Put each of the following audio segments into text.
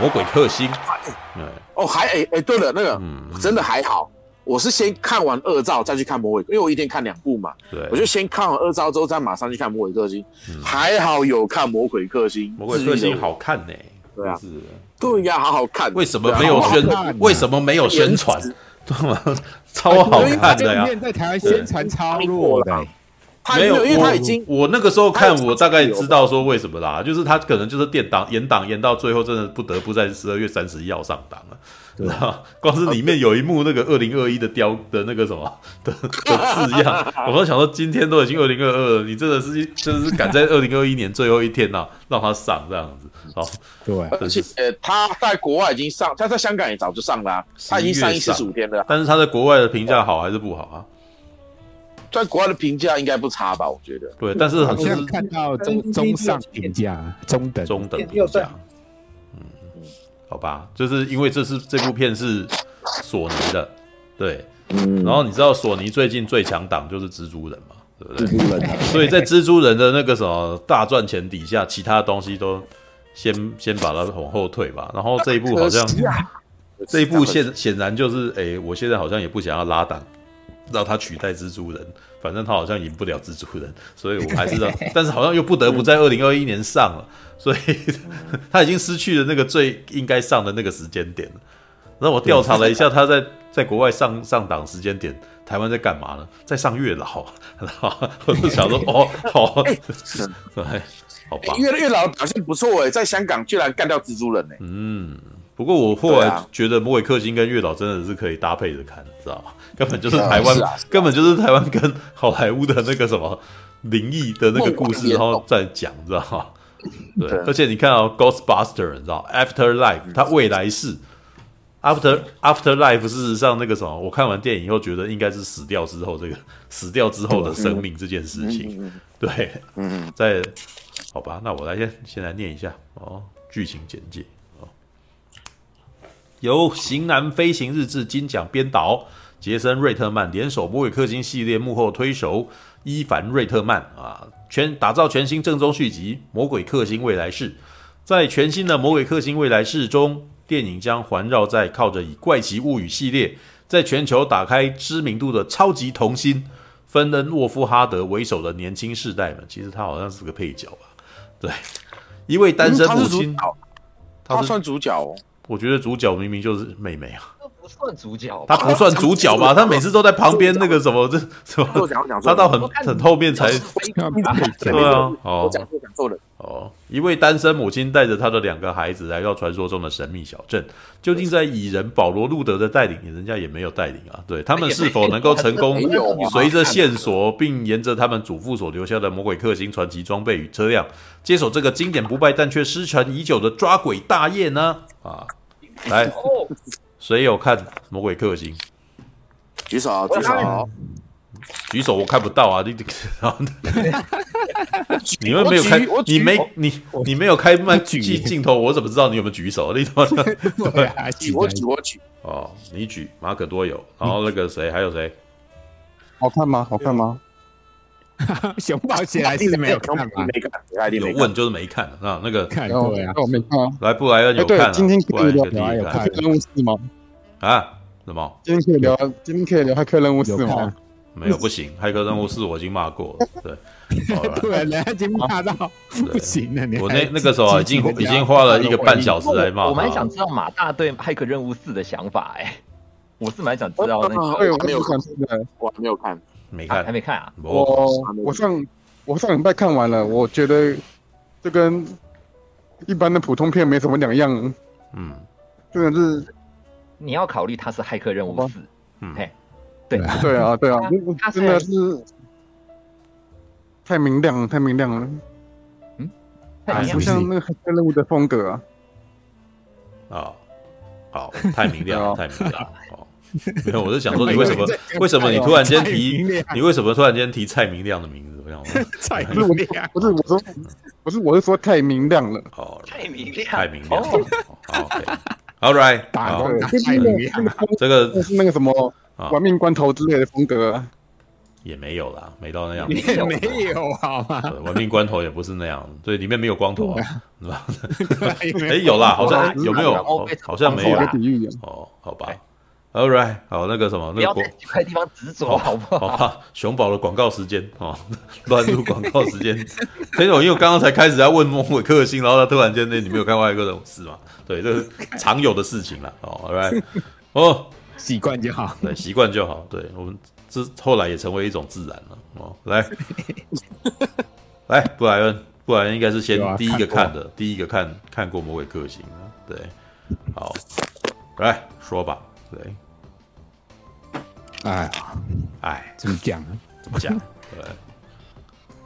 魔鬼克星，对，哦，还哎哎，对了，那个，嗯，真的还好，我是先看完二兆再去看魔鬼，因为我一天看两部嘛，对，我就先看完二兆之后再马上去看魔鬼克星，还好有看魔鬼克星，魔鬼克星好看呢，对啊，是，对呀，好好看，为什么没有宣？为什么没有宣传？对吗？超好看的呀，在台湾宣传超弱的。没有，因为他已经我，我那个时候看，我大概知道说为什么啦，就是他可能就是电档延档延到最后，真的不得不在十二月三十一号上档了。对啊，光是里面有一幕那个二零二一的雕的那个什么的的字样，我都想说今天都已经二零二二了，你真的是真的是赶在二零二一年最后一天呐、啊，让他上这样子。好，对，而且呃他在国外已经上，他在香港也早就上了、啊，他已经上映四十五天了。但是他在国外的评价好还是不好啊？在国外的评价应该不差吧？我觉得。对，但是好像是看到中中上评价，中等中等评价。嗯，好吧，就是因为这是这部片是索尼的，对，嗯。然后你知道索尼最近最强档就是蜘蛛人嘛，对不对？蜘蛛人。所以在蜘蛛人的那个什么大赚钱底下，其他东西都先先把它往后退吧。然后这一部好像，这一部显显然就是，哎，我现在好像也不想要拉档。让他取代蜘蛛人，反正他好像赢不了蜘蛛人，所以 我还是让，但是好像又不得不在二零二一年上了，所以 他已经失去了那个最应该上的那个时间点了。然后我调查了一下，他在在国外上上档时间点，台湾在干嘛呢？在上月老，我就想说，哦，好，哎，好吧，月月老表现不错哎，在香港居然干掉蜘蛛人哎，嗯，不过我后来觉得魔鬼克星跟月老真的是可以搭配着看，知道吗？根本就是台湾，啊啊、根本就是台湾跟好莱坞的那个什么灵异的那个故事，然后再讲，知道吗？对，而且你看到、哦、Ghostbuster，你知道 Afterlife，它未来式。After Afterlife，事实上那个什么，我看完电影以后觉得应该是死掉之后这个 死掉之后的生命这件事情。对，嗯，在好吧，那我来先先来念一下哦，剧情简介哦，由《型男飞行日志》金奖编导。杰森·瑞特曼联手《魔鬼克星》系列幕后推手伊凡·瑞特曼啊，全打造全新正宗续集《魔鬼克星未来式》。在全新的《魔鬼克星未来式》中，电影将环绕在靠着以《怪奇物语》系列在全球打开知名度的超级童星芬恩·沃夫哈德为首的年轻世代们。其实他好像是个配角吧？对，一位单身母亲，他算主角哦。我觉得主角明明就是妹妹啊。算主角，他不算主角吧？他每次都在旁边那个什么，这什么？他到很很后面才对啊。哦，讲错了。哦，一位单身母亲带着她的两个孩子来到传说中的神秘小镇，究竟在蚁人保罗·路德的带领，人家也没有带领啊。对，他们是否能够成功，随着线索，并沿着他们祖父所留下的魔鬼克星传奇装备与车辆，接手这个经典不败但却失传已久的抓鬼大业呢？啊，来。谁有看《魔鬼克星》？举手，举手，举手！我看不到啊！你，你们没有开，你没你你没有开麦镜镜头，我怎么知道你有没有举手？你怎么？对，我举，我举。哦，你举，马可多有。然后那个谁，还有谁？好看吗？好看吗？熊宝起来是没有看吧？没看，有问就是没看啊。那个看过呀，我没看。来，布莱恩有看。今天可以聊有看任务四吗？啊？什么？今天可以聊，今天可以聊骇客任务四吗？没有，不行。骇客任务四我已经骂过了。对，对，人家已经骂到不行了。我那那个时候已经已经花了一个半小时来骂。我蛮想知道马大对骇客任务四的想法哎，我是蛮想知道那个。我没有看，我还没有看。没看，还没看啊！我我上我上礼拜看完了，我觉得这跟一般的普通片没什么两样。嗯，真的是。你要考虑它是骇客任务四。嗯，嘿，对。对啊对啊，真的是太明亮了，太明亮。了。嗯，不像那个骇客任务的风格啊。啊，好，太明亮，太明亮。没有，我是想说，你为什么？为什么你突然间提？你为什么突然间提蔡明亮的名字？我想问。蔡明亮不是我说，不是我是说太明亮了。哦，蔡明亮，太明亮。好，All right，太明亮。这个是那个什么玩命关头之类的风格。也没有啦，没到那样，也没有好吗？玩命关头也不是那样，对，里面没有光头啊，是吧？哎，有啦，好像有没有？好像没有。哦，好吧。All right，好，那个什么，那个不要地方执着，好不好？好，熊宝的广告时间哦，乱入广告时间。裴总，因为我刚刚才开始在问莫伟克星，然后他突然间那你没有看外一个人事嘛？对，这是常有的事情了。哦，All right，哦，习惯就好，对，习惯就好。对我们这后来也成为一种自然了。哦，来，来，布莱恩，布莱恩应该是先第一个看的，第一个看看过魔鬼克星啊。对，好，来说吧。对，哎，哎，怎么讲呢？怎么讲？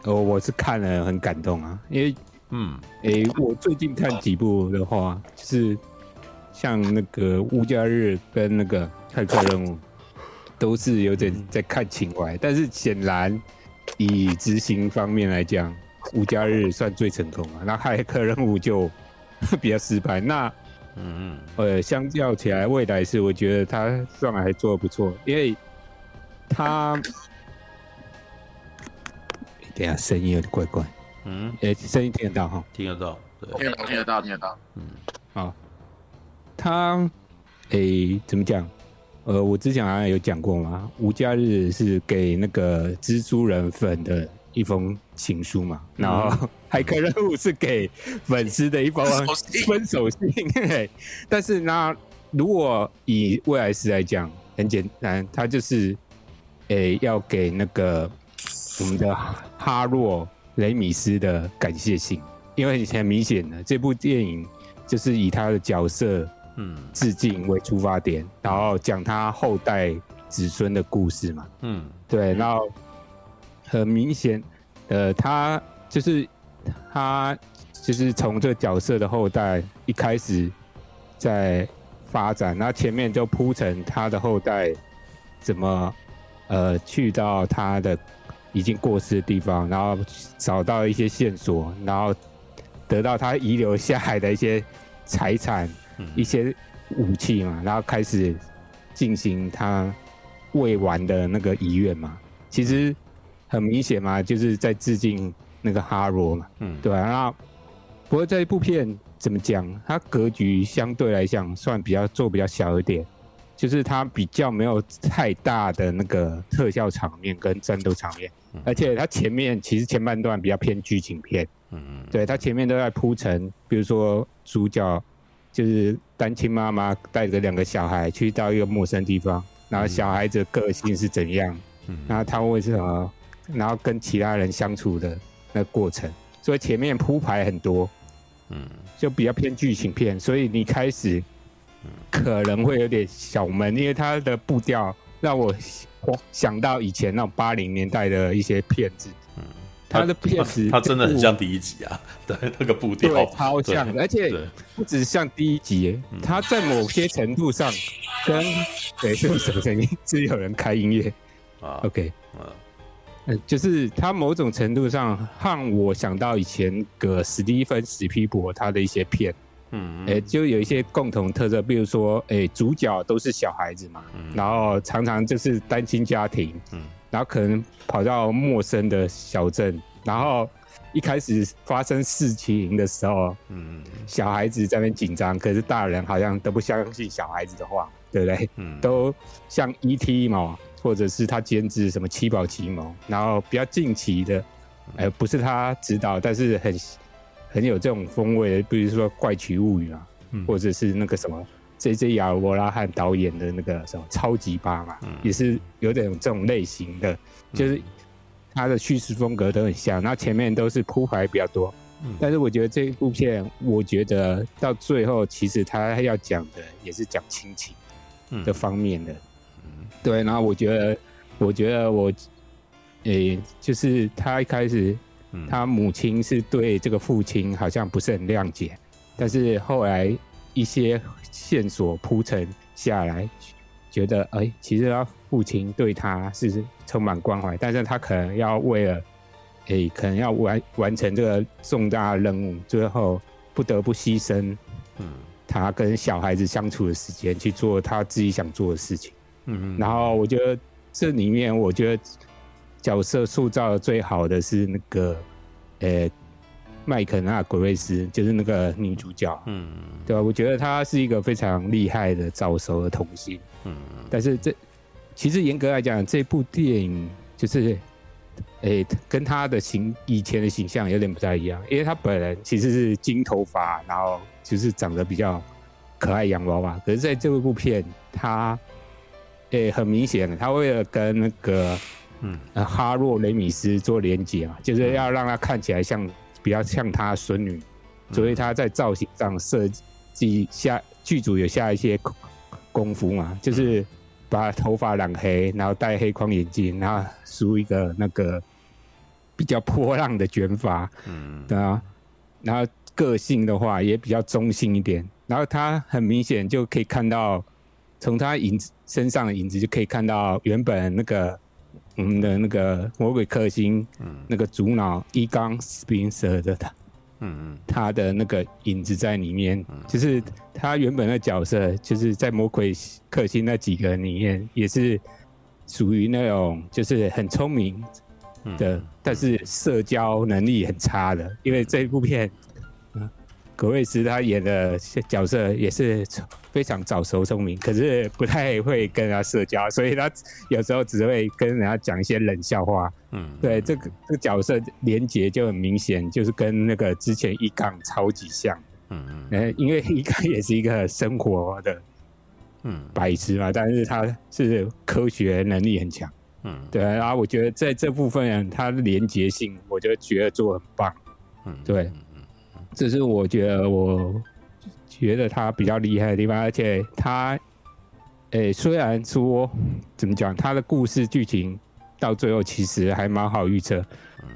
对，我，我是看了很感动啊，因为，嗯，哎、欸，我最近看几部的话，就是像那个《无家日》跟那个《骇客任务》，都是有点在看情怀，但是显然以执行方面来讲，《无家日》算最成功啊，那《骇客任务》就 比较失败。那嗯嗯，呃，相较起来，未来是我觉得他算还做的不错，因为他，等下声音有点怪怪，嗯，哎，声音听得到哈？听得到，听得到，听得到，听得到，嗯，好，他，哎，怎么讲？呃，我之前好像有讲过嘛，无家日是给那个蜘蛛人粉的。一封情书嘛，然后海克任务是给粉丝的一封分手信。但是呢，如果以未来式来讲，很简单，他就是诶、欸、要给那个我们的哈洛雷米斯的感谢信，因为很明显的这部电影就是以他的角色嗯致敬为出发点，然后讲他后代子孙的故事嘛，嗯，对，然后。很明显，呃，他就是他就是从这个角色的后代一开始在发展，那前面就铺成他的后代怎么呃去到他的已经过世的地方，然后找到一些线索，然后得到他遗留下来的一些财产、一些武器嘛，然后开始进行他未完的那个遗愿嘛，其实。很明显嘛，就是在致敬那个哈罗嘛，嗯，对啊。那不过这一部片怎么讲？它格局相对来讲算比较做比较小一点，就是它比较没有太大的那个特效场面跟战斗场面，而且它前面其实前半段比较偏剧情片，嗯嗯，对，它前面都在铺陈，比如说主角就是单亲妈妈带着两个小孩去到一个陌生地方，然后小孩子的个性是怎样，嗯，然后他为什么？然后跟其他人相处的那个过程，所以前面铺排很多，嗯，就比较偏剧情片，所以你开始可能会有点小闷，因为它的步调让我想到以前那种八零年代的一些片子，嗯，它的片子它真的很像第一集啊，对，那个步调。对超像，而且不只像第一集，它在某些程度上跟对是什么声音？是有人开音乐？啊？OK，嗯。嗯，就是他某种程度上让我想到以前个史蒂芬史皮伯他的一些片，嗯，哎，就有一些共同特色，比如说，哎，主角都是小孩子嘛，然后常常就是单亲家庭，嗯，然后可能跑到陌生的小镇，然后一开始发生事情的时候，嗯，小孩子在那边紧张，可是大人好像都不相信小孩子的话，对不对？嗯，都像 ET 嘛。或者是他监制什么七宝奇谋，然后比较近期的，呃，不是他指导，但是很很有这种风味的，比如说《怪奇物语》啊，嗯、或者是那个什么 J.J. 亚伯拉汉导演的那个什么《超级八》嘛，嗯、也是有点这种类型的，就是他的叙事风格都很像，那前面都是铺排比较多，嗯、但是我觉得这一部片，我觉得到最后其实他要讲的也是讲亲情的方面的。嗯对，然后我觉得，我觉得我，诶、就是他一开始，他母亲是对这个父亲好像不是很谅解，但是后来一些线索铺陈下来，觉得，哎、其实他父亲对他是充满关怀，但是他可能要为了，诶、可能要完完成这个重大任务，最后不得不牺牲，嗯，他跟小孩子相处的时间，去做他自己想做的事情。嗯，然后我觉得这里面，我觉得角色塑造的最好的是那个，呃，麦肯纳·格瑞斯，就是那个女主角，嗯，对吧？我觉得她是一个非常厉害的早熟的童星，嗯，但是这其实严格来讲，这部电影就是，诶，跟他的形以前的形象有点不太一样，因为他本人其实是金头发，然后就是长得比较可爱洋娃娃，可是在这部片，她，诶，很明显，他为了跟那个。嗯，哈洛雷米斯做连接嘛，就是要让他看起来像比较像他孙女，所以他在造型上设计下剧组有下一些功夫嘛，就是把头发染黑，然后戴黑框眼镜，然后梳一个那个比较波浪的卷发，嗯，对啊，然后个性的话也比较中性一点，然后他很明显就可以看到从他影子身上的影子就可以看到原本那个。我们的那个魔鬼克星，嗯，那个主脑伊冈斯宾塞的他，嗯嗯，他的那个影子在里面，就是他原本的角色，就是在魔鬼克星那几个人里面，也是属于那种就是很聪明的，但是社交能力很差的，因为这一部片。葛瑞斯他演的角色也是非常早熟聪明，可是不太会跟人家社交，所以他有时候只会跟人家讲一些冷笑话。嗯，对，这个这个角色连结就很明显，就是跟那个之前一杠超级像。嗯嗯，因为一杠也是一个生活的嗯白痴嘛，但是他是科学能力很强。嗯，对，然后我觉得在这部分他的连结性，我就觉得做得很棒。嗯，对。这是我觉得我觉得他比较厉害的地方，而且他，诶，虽然说怎么讲，他的故事剧情到最后其实还蛮好预测，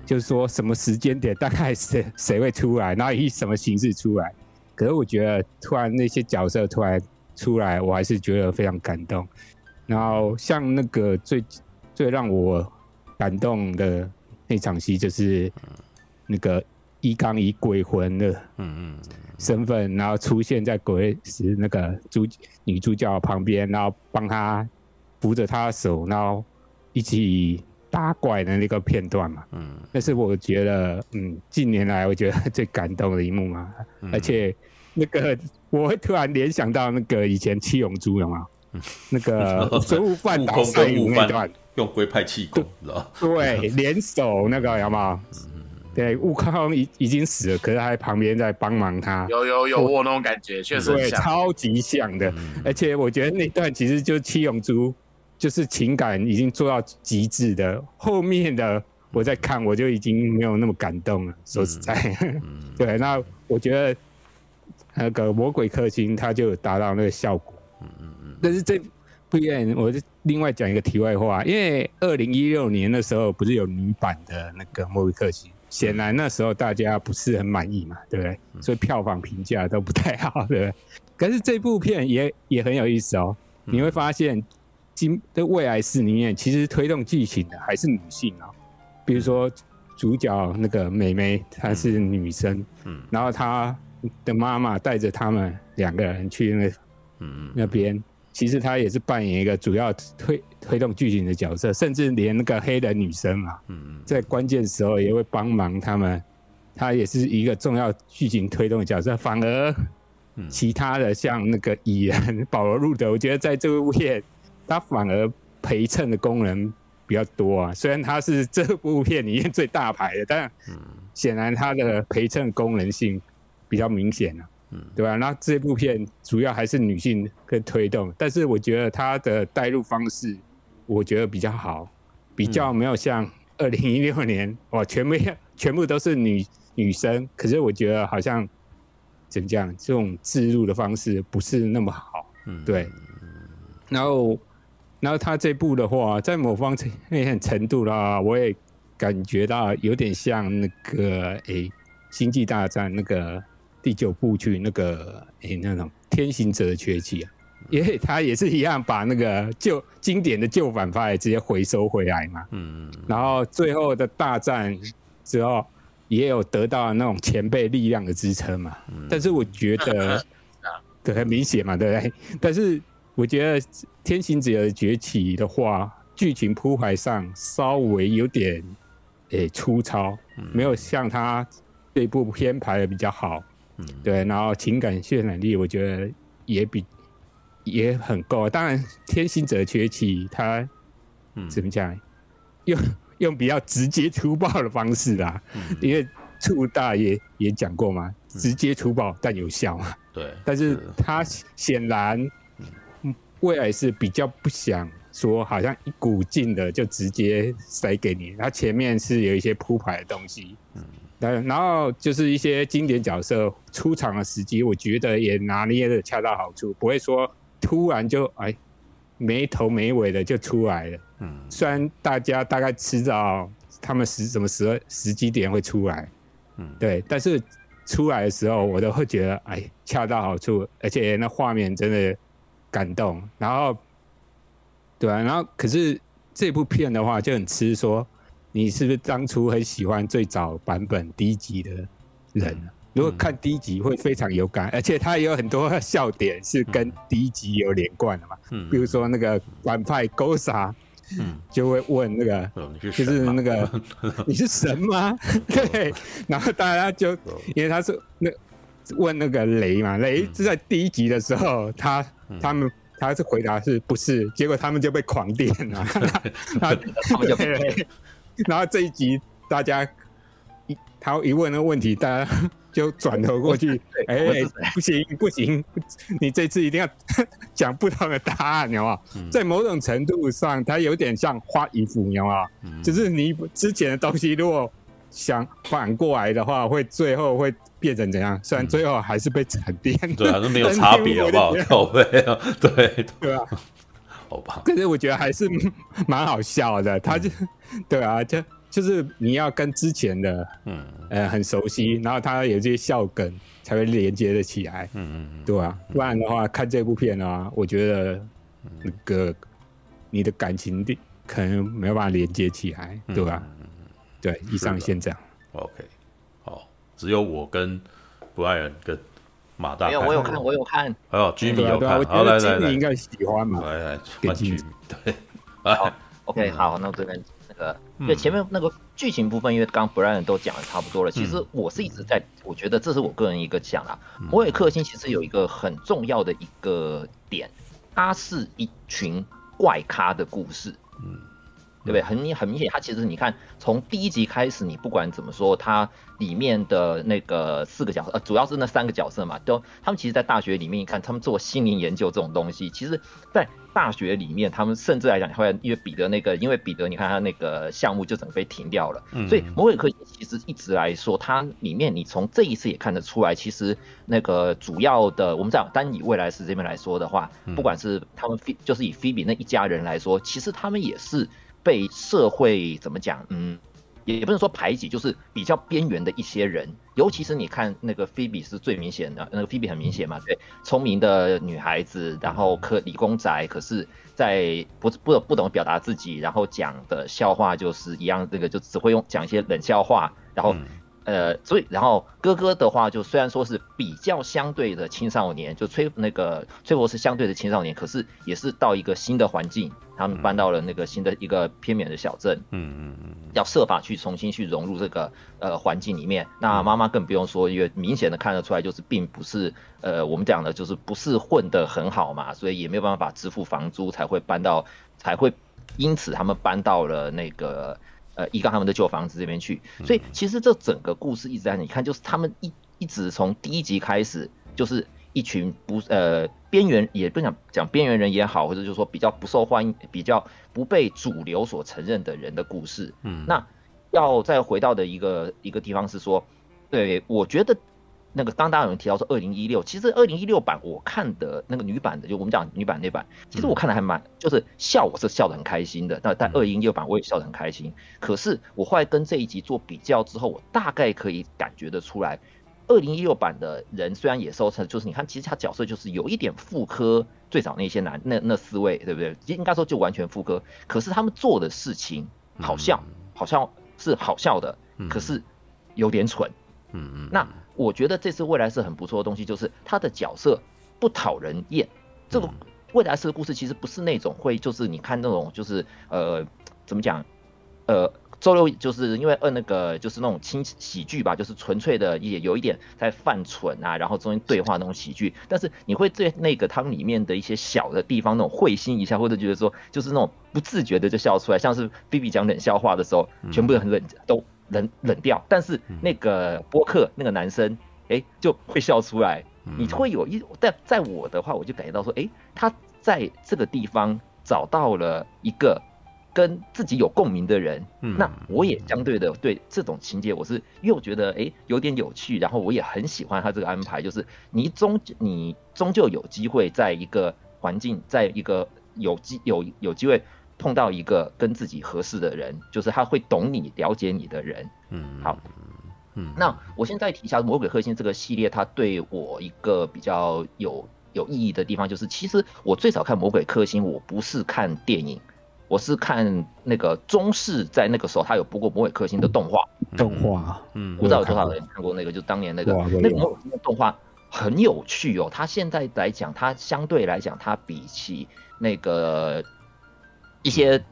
就是说什么时间点大概谁谁会出来，然后以什么形式出来。可是我觉得突然那些角色突然出来，我还是觉得非常感动。然后像那个最最让我感动的那场戏，就是那个。一刚以鬼魂的嗯嗯身份，然后出现在鬼是那个主女主角旁边，然后帮她扶着她的手，然后一起打怪的那个片段嘛，嗯，那是我觉得嗯近年来我觉得最感动的一幕嘛，而且那个我会突然联想到那个以前七龙珠有吗？那个 孙悟饭打孙悟饭用龟派气功，对，联手那个有吗？对，悟空已已经死了，可是他在旁边在帮忙他。有有有，我那种感觉确实对，超级像的。嗯、而且我觉得那段其实就是七龙珠，就是情感已经做到极致的。后面的我在看，我就已经没有那么感动了。说实在，嗯、对，那我觉得那个魔鬼克星他就达到那个效果。嗯嗯嗯。但是这不一样，我就另外讲一个题外话，因为二零一六年的时候不是有女版的那个魔鬼克星。显然那时候大家不是很满意嘛，对不对？所以票房评价都不太好，对不对？可是这部片也也很有意思哦。你会发现，今的未来式里面其实推动剧情的还是女性哦。比如说主角那个美眉，她是女生，嗯，然后她的妈妈带着他们两个人去那嗯那边。其实她也是扮演一个主要推推动剧情的角色，甚至连那个黑人女生嘛，在关键时候也会帮忙他们，她也是一个重要剧情推动的角色。反而，其他的像那个蚁人保罗·路德，我觉得在这部片他反而陪衬的功能比较多啊。虽然他是这部片里面最大牌的，但显然他的陪衬功能性比较明显啊。嗯，对吧？那这部片主要还是女性跟推动，但是我觉得它的带入方式，我觉得比较好，比较没有像二零一六年哇，全部 全部都是女女生，可是我觉得好像怎么讲，这种置入的方式不是那么好。嗯，对。然后，然后他这部的话，在某方面程度啦，我也感觉到有点像那个诶，《星际大战》那个。第九部曲那个诶、欸，那种天行者的崛起啊，因为他也是一样把那个旧经典的旧反派直接回收回来嘛。嗯，然后最后的大战之后，也有得到那种前辈力量的支撑嘛。但是我觉得，对，很明显嘛，对不对？但是我觉得天行者的崛起的话，剧情铺排上稍微有点诶、欸、粗糙，没有像他这部片排的比较好。嗯，对，然后情感渲染力我觉得也比也很够。当然，《天行者崛起》他嗯怎么讲，用用比较直接粗暴的方式啦，嗯、因为促大也也讲过嘛，直接粗暴但有效嘛。对，但是他显然未来是比较不想说，好像一股劲的就直接塞给你，他前面是有一些铺排的东西。嗯。然后就是一些经典角色出场的时机，我觉得也拿捏的恰到好处，不会说突然就哎没头没尾的就出来了。嗯，虽然大家大概知道他们时什么时时机点会出来，嗯，对，但是出来的时候我都会觉得哎恰到好处，而且那画面真的感动。然后，对啊，然后可是这部片的话就很吃说。你是不是当初很喜欢最早版本第一集的人？如果看第一集会非常有感，而且他也有很多笑点是跟第一集有连贯的嘛。嗯，比如说那个反派 Gosa，嗯，就会问那个，就是那个 你是神吗？对，然后大家就因为他是那问那个雷嘛，雷是在第一集的时候，他他们他是回答是不是？结果他们就被狂电了，然后他们就被。然后这一集大家一他一问那个问题，大家就转头过去，哎、欸，不行不行，你这次一定要讲不同的答案，你知道在某种程度上，它有点像画衣服，你知道吗？嗯、就是你之前的东西，如果想反过来的话，会最后会变成怎样？虽然最后还是被闪电、嗯，对，还是没有差别，好不好？靠背啊，对对啊。好吧，可是我觉得还是蛮好笑的。他就，嗯、对啊，就就是你要跟之前的，嗯，呃，很熟悉，然后他有这些笑梗才会连接的起来。嗯嗯对啊，不然的话，看这部片啊，我觉得那个你的感情的可能没有办法连接起来，对吧？嗯、对，以上先这样。OK，好，只有我跟不爱人跟。马大，没有，我有看，我有看。还有居民有看，好来来来，应该喜欢嘛？来来，换居民。对，好，OK，好，那我这边那个，对前面那个剧情部分，因为刚刚 Brian 都讲的差不多了。其实我是一直在，我觉得这是我个人一个讲啦。摩尔克星其实有一个很重要的一个点，它是一群怪咖的故事。嗯。对不对？很很明显，他其实你看，从第一集开始，你不管怎么说，他里面的那个四个角色，呃，主要是那三个角色嘛，都他们其实，在大学里面，你看他们做心灵研究这种东西，其实，在。大学里面，他们甚至来讲，后来因为彼得那个，因为彼得，你看他那个项目就整个被停掉了。嗯，所以摩尔克其实一直来说，它里面你从这一次也看得出来，其实那个主要的，我们讲单以未来史这边来说的话，不管是他们菲，就是以菲比那一家人来说，其实他们也是被社会怎么讲，嗯。也不能说排挤，就是比较边缘的一些人，尤其是你看那个菲比是最明显的，那个菲比很明显嘛，对，聪明的女孩子，然后科理工宅，可是在不不不懂表达自己，然后讲的笑话就是一样，这个就只会用讲一些冷笑话，然后。呃，所以然后哥哥的话，就虽然说是比较相对的青少年，就崔那个崔博士相对的青少年，可是也是到一个新的环境，他们搬到了那个新的一个偏远的小镇，嗯嗯嗯，要设法去重新去融入这个呃环境里面。那妈妈更不用说，因为明显的看得出来，就是并不是呃我们讲的，就是不是混得很好嘛，所以也没有办法支付房租，才会搬到，才会因此他们搬到了那个。呃，一刚他们的旧房子这边去，所以其实这整个故事一直在你看，就是他们一一直从第一集开始，就是一群不呃边缘，也不想讲边缘人也好，或者就是说比较不受欢迎、比较不被主流所承认的人的故事。嗯，那要再回到的一个一个地方是说，对，我觉得。那个当大家有人提到说二零一六，其实二零一六版我看的那个女版的，就我们讲女版那版，其实我看的还蛮，就是笑我是笑得很开心的。但但二零一六版我也笑得很开心。可是我后来跟这一集做比较之后，我大概可以感觉得出来，二零一六版的人虽然也收成，就是你看其实他角色就是有一点复刻最早那些男那那四位，对不对？应该说就完全复刻。可是他们做的事情好像好像是好笑的，可是有点蠢。嗯嗯，那。我觉得这次未来是很不错的东西，就是他的角色不讨人厌。这个未来式的故事其实不是那种会就是你看那种就是呃怎么讲呃。周六就是因为呃那个就是那种轻喜剧吧，就是纯粹的也有一点在犯蠢啊，然后中间对话那种喜剧，但是你会对那个汤里面的一些小的地方那种会心一笑，或者觉得说就是那种不自觉的就笑出来，像是 B B 讲冷笑话的时候，全部都很冷，都冷冷掉，但是那个播客那个男生哎就会笑出来，你会有一但在我的话我就感觉到说哎他在这个地方找到了一个。跟自己有共鸣的人，嗯，那我也相对的对这种情节，我是又觉得哎有点有趣，然后我也很喜欢他这个安排，就是你终你终究有机会在一个环境，在一个有机有有机会碰到一个跟自己合适的人，就是他会懂你、了解你的人，嗯，好，嗯，那我现在提一下《魔鬼克星》这个系列，它对我一个比较有有意义的地方，就是其实我最早看《魔鬼克星》，我不是看电影。我是看那个中视在那个时候，他有播过《魔鬼克星》的动画。动画，嗯，不知道有多少人看过那个，就当年那个那个魔鬼克星的动画很有趣哦。它现在来讲，它相对来讲，它比起那个一些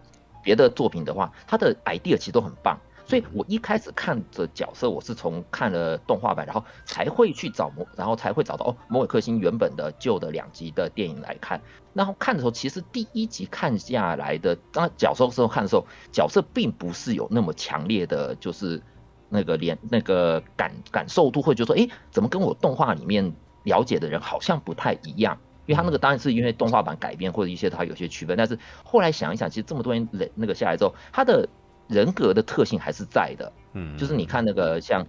别的作品的话，它的 idea 其实都很棒。所以我一开始看的角色，我是从看了动画版，然后才会去找魔，然后才会找到哦，《魔鬼克星》原本的旧的两集的电影来看。然后看的时候，其实第一集看下来的，当角色的时候看的时候，角色并不是有那么强烈的，就是那个连那个感感受度会觉得说，哎，怎么跟我动画里面了解的人好像不太一样？因为他那个当然是因为动画版改编或者一些它有些区分，但是后来想一想，其实这么多年累那个下来之后，他的。人格的特性还是在的，嗯，就是你看那个像，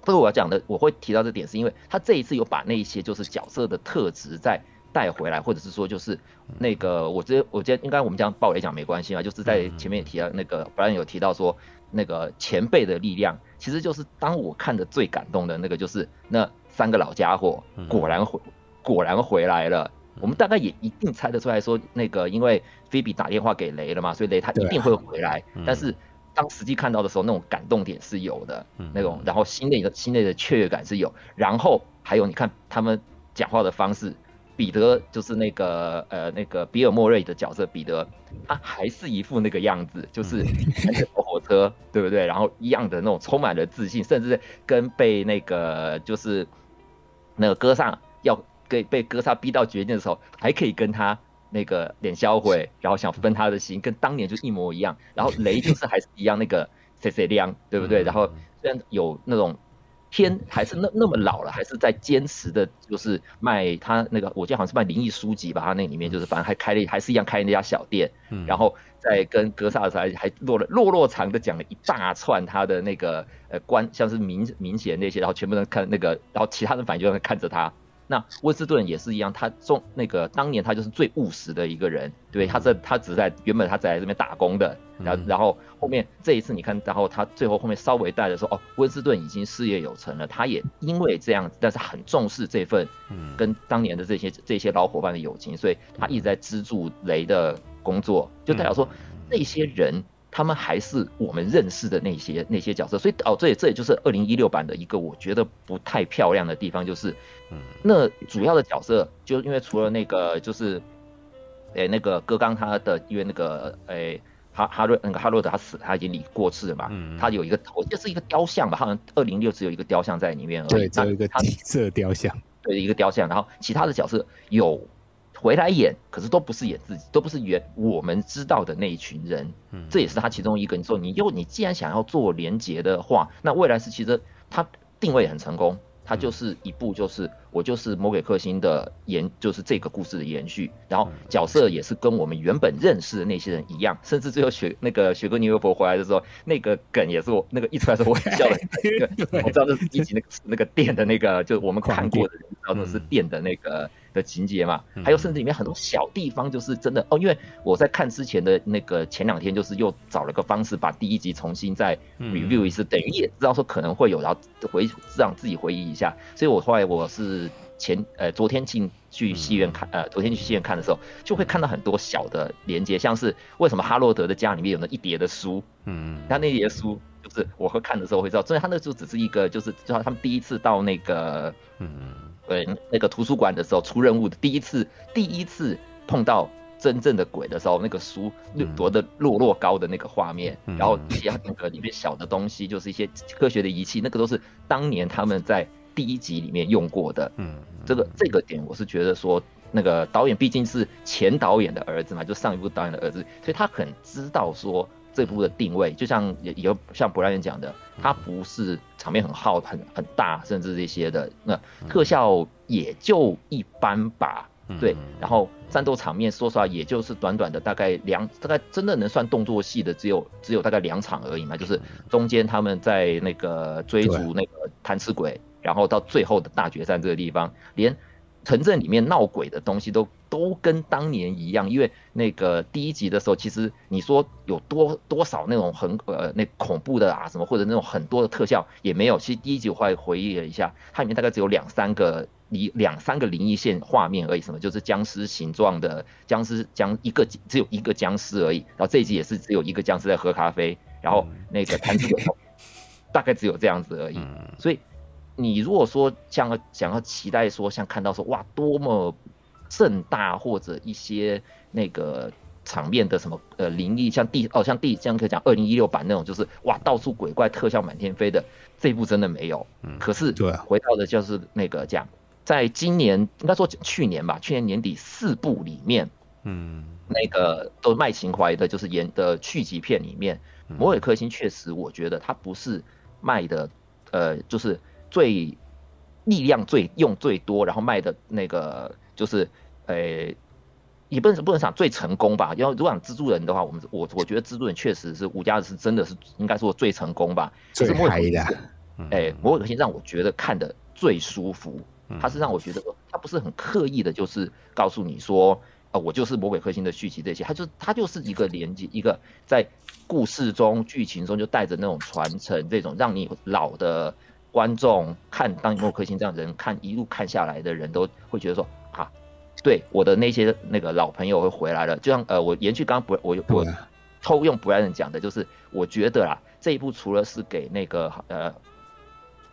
不过我要讲的，我会提到这点，是因为他这一次有把那一些就是角色的特质再带回来，或者是说就是那个我这我觉得应该我们这样爆雷讲没关系啊，就是在前面也提到那个，不然有提到说那个前辈的力量，其实就是当我看的最感动的那个就是那三个老家伙果然回果然回来了。我们大概也一定猜得出来说，那个因为菲比打电话给雷了嘛，所以雷他一定会回来。但是当实际看到的时候，那种感动点是有的，那种然后心内的心内的雀跃感是有。然后还有你看他们讲话的方式，彼得就是那个呃那个比尔莫瑞的角色，彼得他还是一副那个样子，就是开着火车，对不对？然后一样的那种充满了自信，甚至跟被那个就是那个哥上要。被被哥萨逼到绝境的时候，还可以跟他那个脸销毁，然后想分他的心，跟当年就一模一样。然后雷就是还是一样那个 C C 亮，对不对？然后虽然有那种天还是那那么老了，还是在坚持的，就是卖他那个，我记得好像是卖灵异书籍吧。他那里面就是反正还开了，还是一样开那家小店。然后在跟哥萨的时候，还还落了落落长的讲了一大串他的那个呃官，像是明明显那些，然后全部人看那个，然后其他人反正就在看着他。那温斯顿也是一样，他中那个当年他就是最务实的一个人，对，他在他只在原本他在这边打工的，然后然后后面这一次你看，然后他最后后面稍微带着说，哦，温斯顿已经事业有成了，他也因为这样，但是很重视这份跟当年的这些这些老伙伴的友情，所以他一直在资助雷的工作，就代表说那些人。他们还是我们认识的那些那些角色，所以哦，这也这也就是二零一六版的一个我觉得不太漂亮的地方，就是，嗯，那主要的角色就因为除了那个就是，诶那个戈刚他的因为那个诶哈哈瑞那个哈洛德他死他已经离过世了嘛，嗯，他有一个头就是一个雕像吧，好像二零六只有一个雕像在里面而已，对，只有一个金色雕像，对，一个雕像，然后其他的角色有。回来演，可是都不是演自己，都不是演我们知道的那一群人。嗯，这也是他其中一个。你说你又你既然想要做连结的话，那未来是其实他定位很成功，他就是一部就是我就是魔鬼克星的延，就是这个故事的延续。然后角色也是跟我们原本认识的那些人一样，甚至最后雪那个雪哥尼尔佛回来的时候，那个梗也是我那个一出来的时候我也笑了 我知道那是一集那个那个电的那个，就是我们看过的人知道那是电的那个。的情节嘛，还有甚至里面很多小地方，就是真的哦。因为我在看之前的那个前两天，就是又找了个方式把第一集重新再 review 一次，等于也知道说可能会有，然后回让自己回忆一下。所以我后来我是前呃昨天进去戏院看，呃昨天去戏院看的时候，就会看到很多小的连接，像是为什么哈洛德的家里面有那一叠的书，嗯，他那叠书就是我会看的时候会知道，所以他那时候只是一个就是就他们第一次到那个，嗯。对，那个图书馆的时候出任务的第一次，第一次碰到真正的鬼的时候，那个书夺的落落高的那个画面，然后一些那个里面小的东西，就是一些科学的仪器，那个都是当年他们在第一集里面用过的。嗯，这个这个点我是觉得说，那个导演毕竟是前导演的儿子嘛，就上一部导演的儿子，所以他很知道说这部的定位，就像也有像布莱恩讲的，它不是场面很浩很很大，甚至这些的那特效也就一般吧。对，然后战斗场面说实话，也就是短短的大概两，大概真的能算动作戏的只有只有大概两场而已嘛，就是中间他们在那个追逐那个贪吃鬼，然后到最后的大决战这个地方，连城镇里面闹鬼的东西都都跟当年一样，因为那个第一集的时候，其实你说有多多少那种很呃那恐怖的啊什么，或者那种很多的特效也没有，其实第一集我后来回忆了一下，它里面大概只有两三个。一两三个灵异线画面而已，什么就是僵尸形状的僵尸，僵一个只有一个僵尸而已。然后这一集也是只有一个僵尸在喝咖啡，然后那个摊子 大概只有这样子而已。所以你如果说像想要期待说像看到说哇多么盛大或者一些那个场面的什么呃灵异，像第哦像第像可以讲二零一六版那种就是哇到处鬼怪特效满天飞的这一部真的没有。嗯可是对，回到的就是那个讲。在今年应该说去年吧，去年年底四部里面，嗯，那个都卖情怀的，就是演的续集片里面，嗯《魔鬼克星》确实，我觉得它不是卖的，呃，就是最力量最用最多，然后卖的那个就是，呃，也不能不能讲最成功吧。要如果讲蜘蛛人的话，我们我我觉得蜘蛛人确实是吴家是真的是应该说最成功吧。最嗨的，哎，《魔鬼克星》让我觉得看的最舒服。他是让我觉得，他不是很刻意的，就是告诉你说，呃，我就是魔鬼克星的续集这些，他就他就是一个连接，一个在故事中、剧情中就带着那种传承，这种让你老的观众看当魔鬼克星这样人看一路看下来的人都会觉得说，啊，对，我的那些那个老朋友会回来了，就像呃，我延续刚刚不我我偷用布莱恩讲的，就是我觉得啦，这一部除了是给那个呃。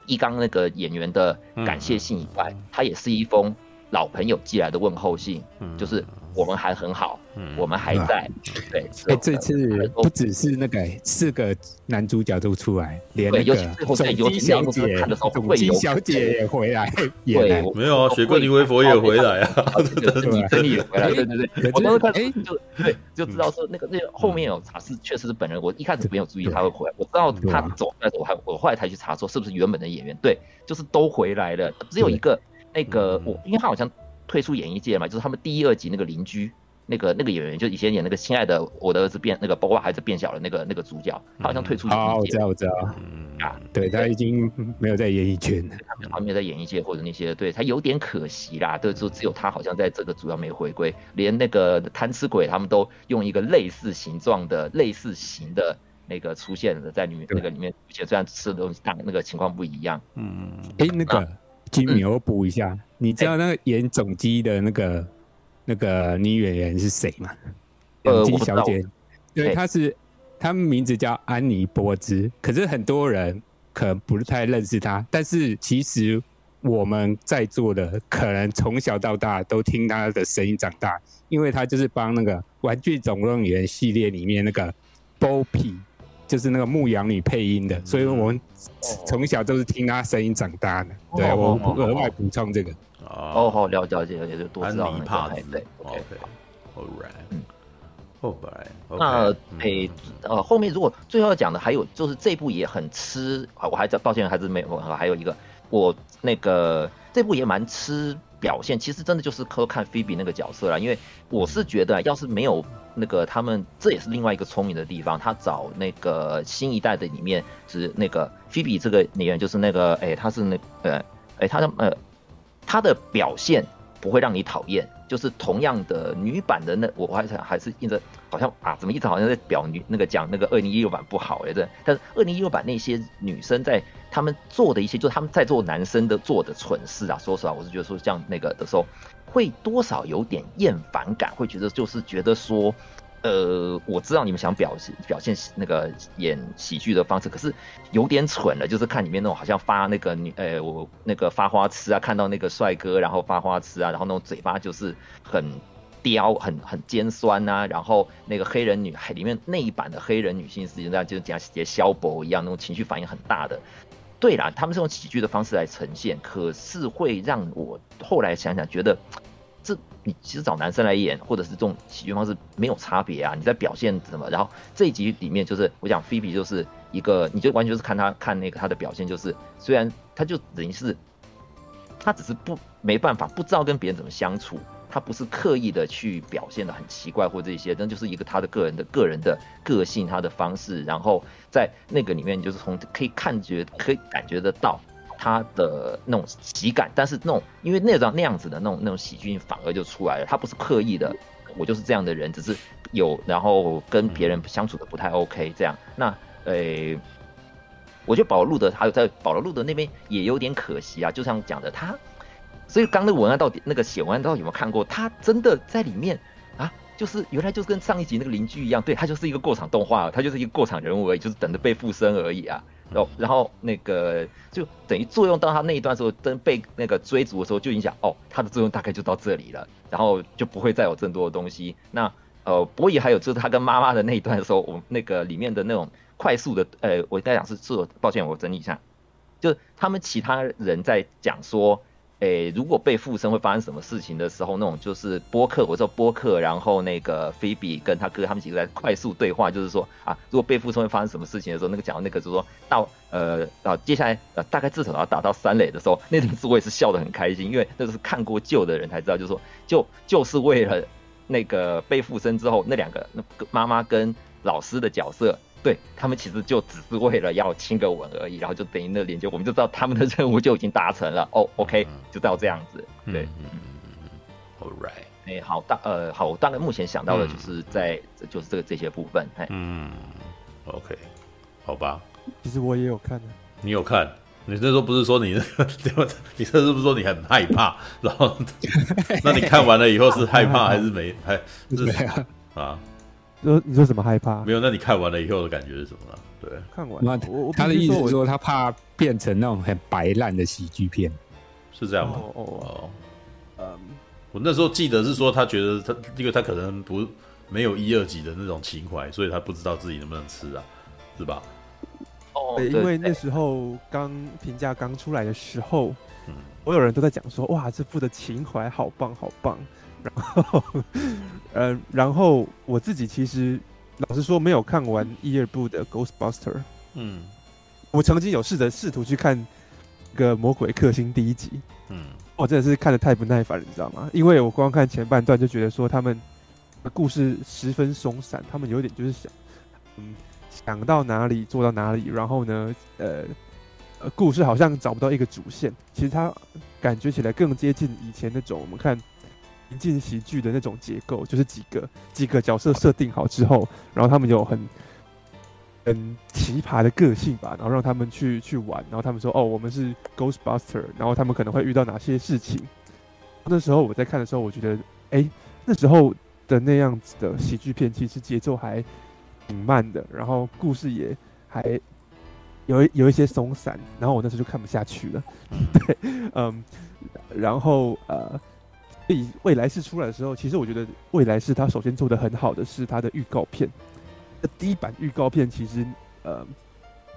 一刚那个演员的感谢信以外，它也是一封老朋友寄来的问候信，就是我们还很好，我们还在。对，哎，这次不只是那个四个男主角都出来，连那个总机小姐、总机小姐也回来。对，没有啊，雪桂林微佛也回来啊，真的也回来。对对对，我当时看，哎，就对，就知道说那个那个后面有查是确实是本人。我一开始没有注意他会回来，我知道他走，但是我还我后来才去查说是不是原本的演员。对，就是都回来了，只有一个。那个我，因为他好像退出演艺界嘛，就是他们第一、二集那个邻居，那个那个演员，就以前演那个亲爱的我的儿子变那个包括孩子变小的那个那个主角，他好像退出演艺界。哦，我知道，我知道。嗯啊，对，他已经没有在演艺圈了，他没有在演艺界或者那些，对他有点可惜啦。对，就只有他好像在这个主要没回归，连那个贪吃鬼他们都用一个类似形状的、类似型的那个出现了在里面那个里面，而且虽然吃的东西大那个情况不一样。嗯，哎，那个。金米，我补一下，你知道那个演总机的那个那个女演员是谁吗？总机小姐，对，她是，她名字叫安妮波兹，可是很多人可能不太认识她，但是其实我们在座的可能从小到大都听她的声音长大，因为她就是帮那个《玩具总动员》系列里面那个 Bo-P。就是那个牧羊女配音的，所以我们从小都是听她声音长大的。对，我额外补充这个。哦，好，了解了解了解，就多知道。安妮帕兹，对，OK，Alright，嗯，Alright。那诶，呃，后面如果最后要讲的还有就是这部也很吃，我还在抱歉还是没有，还有一个我那个这部也蛮吃表现，其实真的就是靠看菲比那个角色了，因为我是觉得要是没有。那个他们这也是另外一个聪明的地方，他找那个新一代的里面是那个菲比这个演员，就是那个哎，他是那呃哎，他的呃他的表现不会让你讨厌，就是同样的女版的那我还想还是印着好像啊，怎么一直好像在表女那个讲那个二零一六版不好哎，这但是二零一六版那些女生在他们做的一些，就是他们在做男生的做的蠢事啊，说实话，我是觉得说像那个的时候。会多少有点厌烦感，会觉得就是觉得说，呃，我知道你们想表现表现那个演喜剧的方式，可是有点蠢了，就是看里面那种好像发那个女，呃，我那个发花痴啊，看到那个帅哥然后发花痴啊，然后那种嘴巴就是很刁，很很尖酸呐、然后那个黑人女孩里面那一版的黑人女性，实际上就是讲像萧伯一样，那种情绪反应很大的。对啦，他们是用喜剧的方式来呈现，可是会让我后来想想觉得，这你其实找男生来演，或者是这种喜剧方式没有差别啊。你在表现什么？然后这一集里面就是我讲菲比就是一个，你就完全就是看他看那个他的表现，就是虽然他就等于是他只是不没办法，不知道跟别人怎么相处。他不是刻意的去表现的很奇怪或这些，但就是一个他的个人的个人的个性，他的方式，然后在那个里面就是从可以看觉可以感觉得到他的那种喜感，但是那种因为那张那样子的那种那种喜剧反而就出来了，他不是刻意的，我就是这样的人，只是有然后跟别人相处的不太 OK 这样，那诶，我觉得保罗路德还有在保罗路德那边也有点可惜啊，就像讲的他。所以刚那个文案到底那个写文案到底有没有看过？他真的在里面啊，就是原来就是跟上一集那个邻居一样，对，他就是一个过场动画，他就是一个过场人物而已，就是等着被附身而已啊。然后然后那个就等于作用到他那一段时候，真被那个追逐的时候就影响哦，他的作用大概就到这里了，然后就不会再有更多的东西。那呃，博弈还有就是他跟妈妈的那一段的时候，我那个里面的那种快速的呃，我在讲是是，抱歉，我整理一下，就他们其他人在讲说。诶，如果被附身会发生什么事情的时候，那种就是波克，我说波克，然后那个菲比跟他哥他们几个在快速对话，就是说啊，如果被附身会发生什么事情的时候，那个讲到那个就是说到呃啊，接下来呃大概至少要打到三垒的时候，那阵子我也是笑得很开心，因为那是看过旧的人才知道，就是说就就是为了那个被附身之后那两个那妈妈跟老师的角色。对他们其实就只是为了要亲个吻而已，然后就等于那连接，我们就知道他们的任务就已经达成了。哦，OK，就到这样子。对，嗯嗯嗯，All right。哎，好大呃，好，我大概目前想到的就是在、嗯、就是这个这些部分。嗯，OK，好吧。其实我也有看的。你有看？你那时候不是说你那个？你那是不是说你很害怕？然后，那你看完了以后是害怕还是没？还 是啊？说你说什么害怕？没有，那你看完了以后的感觉是什么呢？对，看完了，我他的意思是说他怕变成那种很白烂的喜剧片，是这样吗？哦哦，嗯，我那时候记得是说他觉得他，因为他可能不没有一二级的那种情怀，所以他不知道自己能不能吃啊，是吧？哦，对，因为那时候刚评价刚出来的时候，嗯，所有人都在讲说，哇，这部的情怀好棒，好棒。然后，呃，然后我自己其实老实说没有看完一二部的《Ghostbuster》。嗯，我曾经有试着试图去看个《魔鬼克星》第一集。嗯，我真的是看的太不耐烦了，你知道吗？因为我光看前半段就觉得说他们的故事十分松散，他们有点就是想，嗯，想到哪里做到哪里，然后呢，呃，呃，故事好像找不到一个主线。其实它感觉起来更接近以前那种我们看。情境喜剧的那种结构，就是几个几个角色设定好之后，然后他们有很很奇葩的个性吧，然后让他们去去玩，然后他们说：“哦，我们是 Ghostbuster。”然后他们可能会遇到哪些事情？那时候我在看的时候，我觉得，哎，那时候的那样子的喜剧片，其实节奏还挺慢的，然后故事也还有一 有一些松散，然后我那时候就看不下去了。对，嗯，然后呃。以未来式出来的时候，其实我觉得未来式它首先做的很好的是它的预告片。第一版预告片其实呃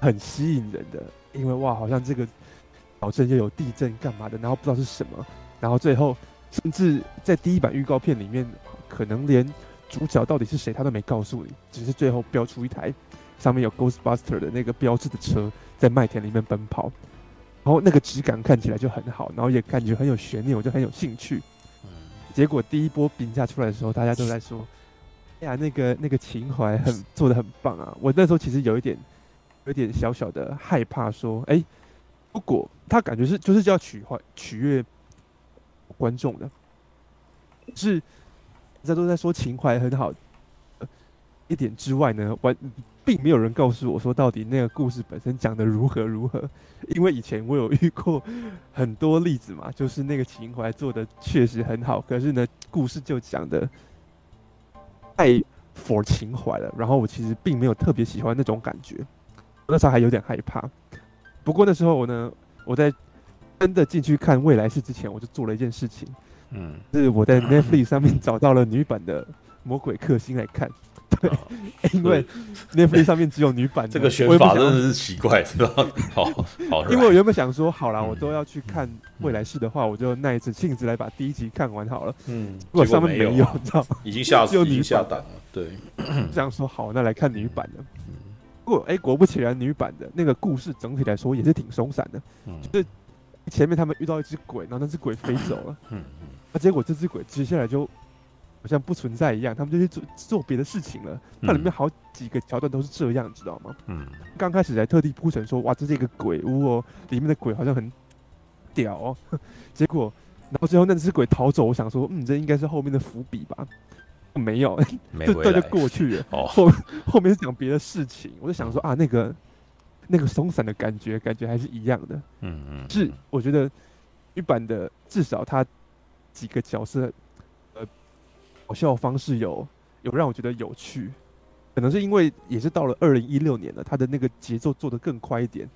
很吸引人的，因为哇，好像这个小镇又有地震干嘛的，然后不知道是什么，然后最后甚至在第一版预告片里面，可能连主角到底是谁他都没告诉你，只是最后标出一台上面有 Ghostbuster 的那个标志的车在麦田里面奔跑，然后那个质感看起来就很好，然后也感觉很有悬念，我就很有兴趣。结果第一波评价出来的时候，大家都在说：“ 哎呀，那个那个情怀很做的很棒啊！”我那时候其实有一点，有一点小小的害怕，说：“哎、欸，如果他感觉是就是叫取欢取悦观众的，是大家都在说情怀很好一点之外呢，完。”并没有人告诉我说到底那个故事本身讲的如何如何，因为以前我有遇过很多例子嘛，就是那个情怀做的确实很好，可是呢，故事就讲的太 for 情怀了，然后我其实并没有特别喜欢那种感觉，那时候还有点害怕。不过那时候我呢，我在真的进去看未来式之前，我就做了一件事情，嗯，是我在 Netflix 上面找到了女版的《魔鬼克星》来看。对，因为 Netflix 上面只有女版，这个选法真的是奇怪，是吧？好好，因为我原本想说，好啦，我都要去看未来式的话，我就耐着性子来把第一集看完好了。嗯，如果上面没有，你知道已经下只有女下档了。对，这样说好，那来看女版的。不过，哎，果不其然，女版的那个故事整体来说也是挺松散的。嗯，就是前面他们遇到一只鬼，然后那只鬼飞走了。嗯嗯，那结果这只鬼接下来就。好像不存在一样，他们就去做做别的事情了。那里面好几个桥段都是这样，知道吗？嗯。刚开始还特地铺陈说，哇，这是一个鬼屋哦，里面的鬼好像很屌哦。结果，然后最后那只鬼逃走，我想说，嗯，这应该是后面的伏笔吧？没有，这段就过去了。哦。后后面是讲别的事情，我就想说啊，那个那个松散的感觉，感觉还是一样的。嗯嗯。是，我觉得一版的至少他几个角色。搞笑方式有有让我觉得有趣，可能是因为也是到了二零一六年了，他的那个节奏做得更快一点，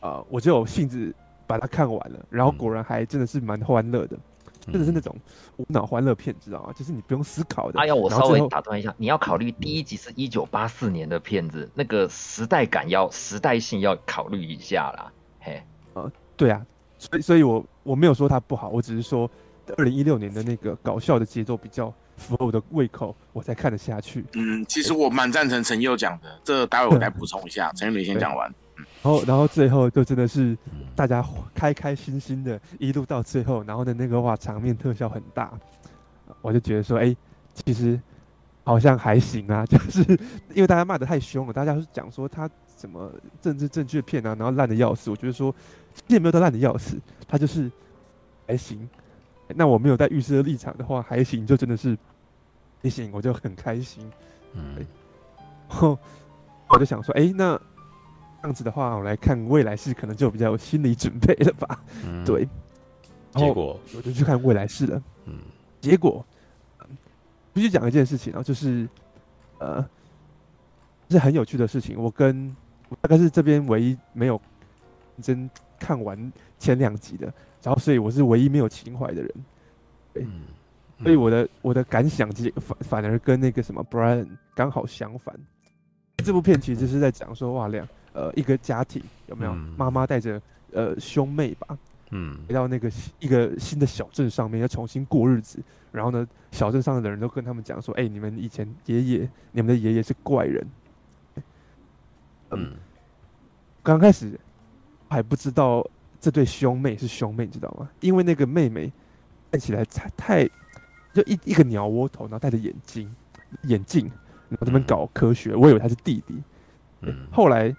啊、呃，我就有兴致把它看完了，然后果然还真的是蛮欢乐的，真的是那种无脑欢乐片，知道吗？就是你不用思考的。哎呀，我稍微打断一下，你要考虑第一集是一九八四年的片子，那个时代感要时代性要考虑一下啦。嘿，呃，对啊，所以所以我我没有说它不好，我只是说二零一六年的那个搞笑的节奏比较。符合我的胃口，我才看得下去。嗯，其实我蛮赞成陈佑讲的，这待会我再补充一下。陈佑你先讲完。然后，然后最后就真的是大家开开心心的，一路到最后，然后的那个哇场面特效很大，我就觉得说，哎，其实好像还行啊。就是因为大家骂的太凶了，大家是讲说他什么政治正确片啊，然后烂的要死。我觉得说也没有到烂的要死，他就是还行。那我没有在预设立场的话，还行，就真的是还行，我就很开心。嗯，然后我就想说，哎、欸，那这样子的话，我来看未来式，可能就比较有心理准备了吧？嗯、对。结果我就去看未来式了。嗯。结果必须讲一件事情啊，就是呃，是很有趣的事情。我跟我大概是这边唯一没有真看完前两集的。然后，所以我是唯一没有情怀的人，对，嗯嗯、所以我的我的感想反反而跟那个什么 Brian 刚好相反。这部片其实是在讲说，哇，两呃一个家庭有没有妈妈带着呃兄妹吧，嗯，回到那个一个新的小镇上面要重新过日子。然后呢，小镇上的人都跟他们讲说，哎，你们以前爷爷，你们的爷爷是怪人。嗯，刚开始还不知道。这对兄妹是兄妹，你知道吗？因为那个妹妹看起来太太就一一个鸟窝头，然后戴着眼镜，眼镜，然后这边搞科学，我以为她是弟弟。嗯，后来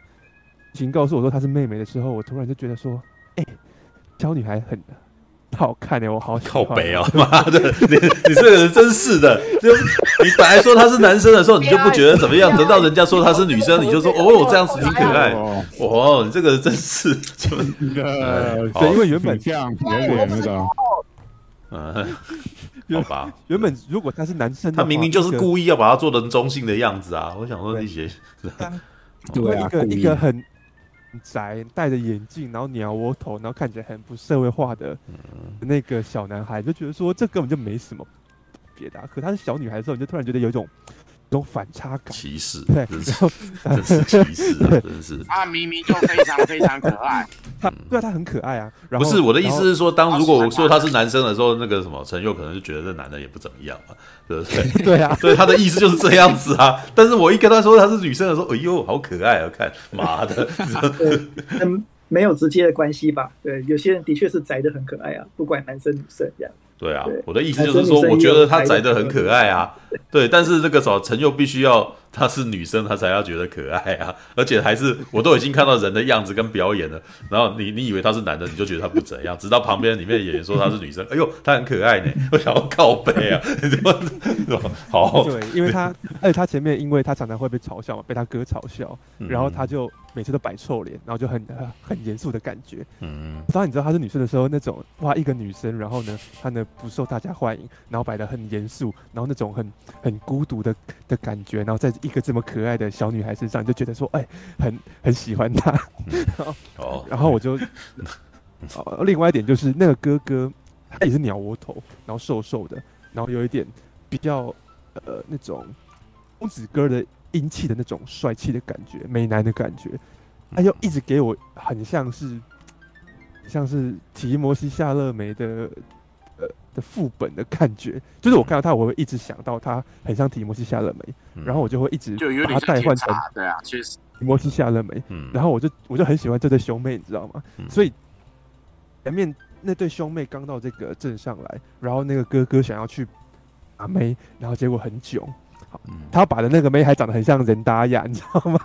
请告诉我说她是妹妹的时候，我突然就觉得说，哎，小女孩很。好看的，我好靠北哦！妈的，你你这个人真是的，就你本来说他是男生的时候，你就不觉得怎么样，等到人家说他是女生，你就说哦，这样子挺可爱。哦，你这个人真是 真的。对，因为原本这样有点那个，嗯，好吧。原本如果他是男生，他明明就是故意要把他做成中性的样子啊！我想说那些，对啊，一个一个很。宅戴着眼镜，然后鸟窝头，然后看起来很不社会化的那个小男孩，就觉得说这根本就没什么别的。可他是小女孩的时候，你就突然觉得有一种。这种反差感，歧视，对，真是歧视啊，真是。他明明就非常非常可爱，他对啊，他很可爱啊。不是我的意思是说，当如果我说他是男生的时候，那个什么陈佑可能就觉得这男的也不怎么样嘛，对不对？对啊，所以他的意思就是这样子啊。但是我一跟他说他是女生的时候，哎呦，好可爱啊！看，妈的，嗯，没有直接的关系吧？对，有些人的确是宅的很可爱啊，不管男生女生这样。对啊，我的意思就是说，我觉得他宅的很可爱啊。对，但是这个时候陈佑必须要她是女生，她才要觉得可爱啊。而且还是我都已经看到人的样子跟表演了，然后你你以为她是男的，你就觉得她不怎样。直到旁边里面的演员说她是女生，哎呦，她很可爱呢。我想要靠背啊，怎么好。对，因为她而且她前面因为她常常会被嘲笑嘛，被她哥嘲笑，然后她就每次都摆臭脸，然后就很很严肃的感觉。嗯，当你知道她是女生的时候，那种哇，一个女生，然后呢，她呢不受大家欢迎，然后摆的很严肃，然后那种很很孤独的的感觉，然后在一个这么可爱的小女孩身上，就觉得说，哎，很很喜欢她。哦，然后我就，哦，另外一点就是那个哥哥，他也是鸟窝头，然后瘦瘦的，然后有一点比较呃那种公子哥的英气的那种帅气的感觉，美男的感觉，他又一直给我很像是像是提摩西夏勒梅的。的副本的感觉，就是我看到他，我会一直想到他很像提摩西夏勒梅，嗯、然后我就会一直把他代换成对啊，确实提摩西夏勒梅，嗯、然后我就我就很喜欢这对兄妹，你知道吗？嗯、所以前面那对兄妹刚到这个镇上来，然后那个哥哥想要去阿妹，然后结果很囧。他把的那个妹还长得很像任达雅，你知道吗？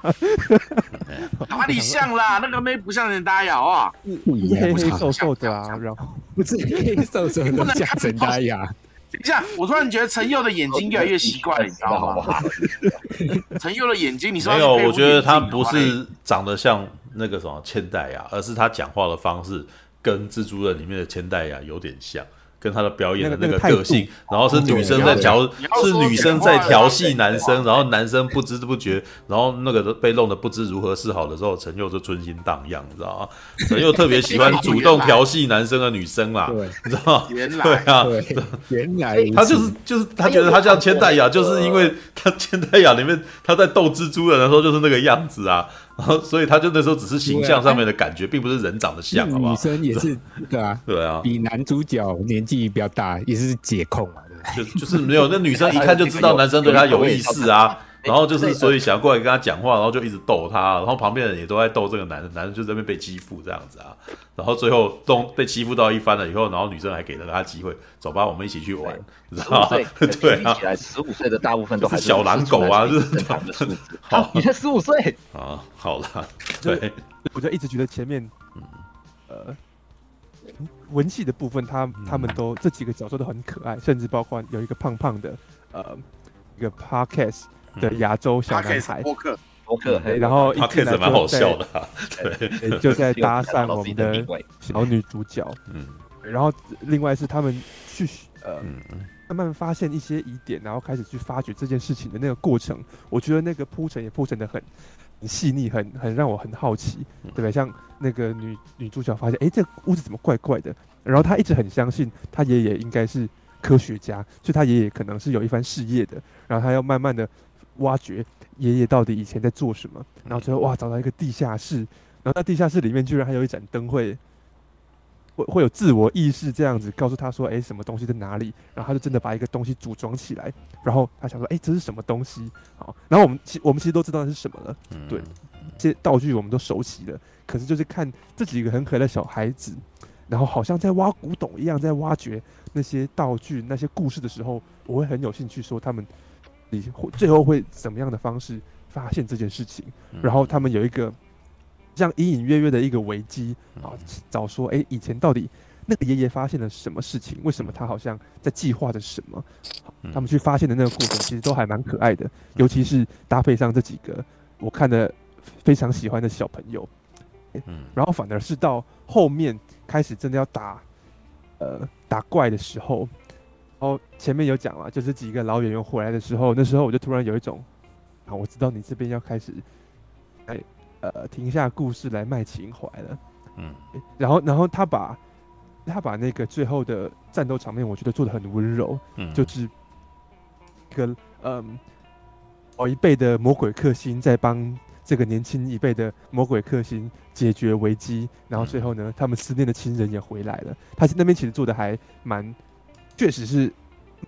哪里像啦？那个妹不像任达雅啊，黑黑瘦瘦的啊，然后不是黑黑瘦瘦的像任达雅。等一下，我突然觉得陈佑的眼睛越来越奇怪了，你知道吗？陈佑的眼睛，你说没有？我觉得他不是长得像那个什么千代雅，而是他讲话的方式跟蜘蛛人里面的千代雅有点像。跟他的表演的那个个性，然后是女生在调，是女生在调戏男生，然后男生不知不觉，然后那个都被弄得不知如何是好的时候，陈佑就春心荡漾，你知道吗？陈佑特别喜欢 主动调戏男生的女生嘛，你知道吗？原来对啊，原来他就是就是他觉得他像千代雅，就是因为他千代雅里面他在斗蜘蛛人的时候就是那个样子啊。然后，所以他就那时候只是形象上面的感觉，并不是人长得像，好不好？女生也是，对啊，对啊，比男主角年纪比较大，也是解控嘛，对不对？就就是没有，那女生一看就知道男生对她有意思啊。然后就是，所以想要过来跟他讲话，然后就一直逗他，然后旁边的人也都在逗这个男的，男的就在那边被欺负这样子啊。然后最后都被欺负到一番了以后，然后女生还给了他机会，走吧，我们一起去玩，你知道吗？对啊，十五岁的大部分都还是小狼狗啊，就是正常的数字。好，你才十五岁啊？好了，对，我就一直觉得前面，呃，文戏的部分，他他们都这几个角色都很可爱，甚至包括有一个胖胖的，呃，一个 podcast。的亚洲小男孩，波克，波克，然后一进来蛮好笑的，对，就在 搭讪我们的小女主角，嗯，然后另外是他们去呃慢慢发现一些疑点，然后开始去发掘这件事情的那个过程，我觉得那个铺陈也铺陈的很很细腻，很很让我很好奇，对不对？像那个女女主角发现，哎，这个屋子怎么怪怪的？然后她一直很相信她爷爷应该是科学家，所以她爷爷可能是有一番事业的，然后她要慢慢的。挖掘爷爷到底以前在做什么，然后最后哇找到一个地下室，然后在地下室里面居然还有一盏灯会，会会有自我意识这样子告诉他说，哎，什么东西在哪里？然后他就真的把一个东西组装起来，然后他想说，哎，这是什么东西？好，然后我们其我们其实都知道那是什么了，对，这些道具我们都熟悉了，可是就是看这几个很可爱的小孩子，然后好像在挖古董一样，在挖掘那些道具、那些故事的时候，我会很有兴趣说他们。你会最后会怎么样的方式发现这件事情？然后他们有一个这样隐隐约约的一个危机啊，找说哎，以前到底那个爷爷发现了什么事情？为什么他好像在计划着什么？他们去发现的那个过程其实都还蛮可爱的，尤其是搭配上这几个我看的非常喜欢的小朋友。嗯，然后反而是到后面开始真的要打呃打怪的时候。然后前面有讲了，就是几个老演员回来的时候，那时候我就突然有一种，啊，我知道你这边要开始，哎，呃，停下故事来卖情怀了，嗯，然后，然后他把，他把那个最后的战斗场面，我觉得做的很温柔，嗯，就是一个嗯，老一辈的魔鬼克星在帮这个年轻一辈的魔鬼克星解决危机，然后最后呢，他们思念的亲人也回来了，他那边其实做的还蛮。确实是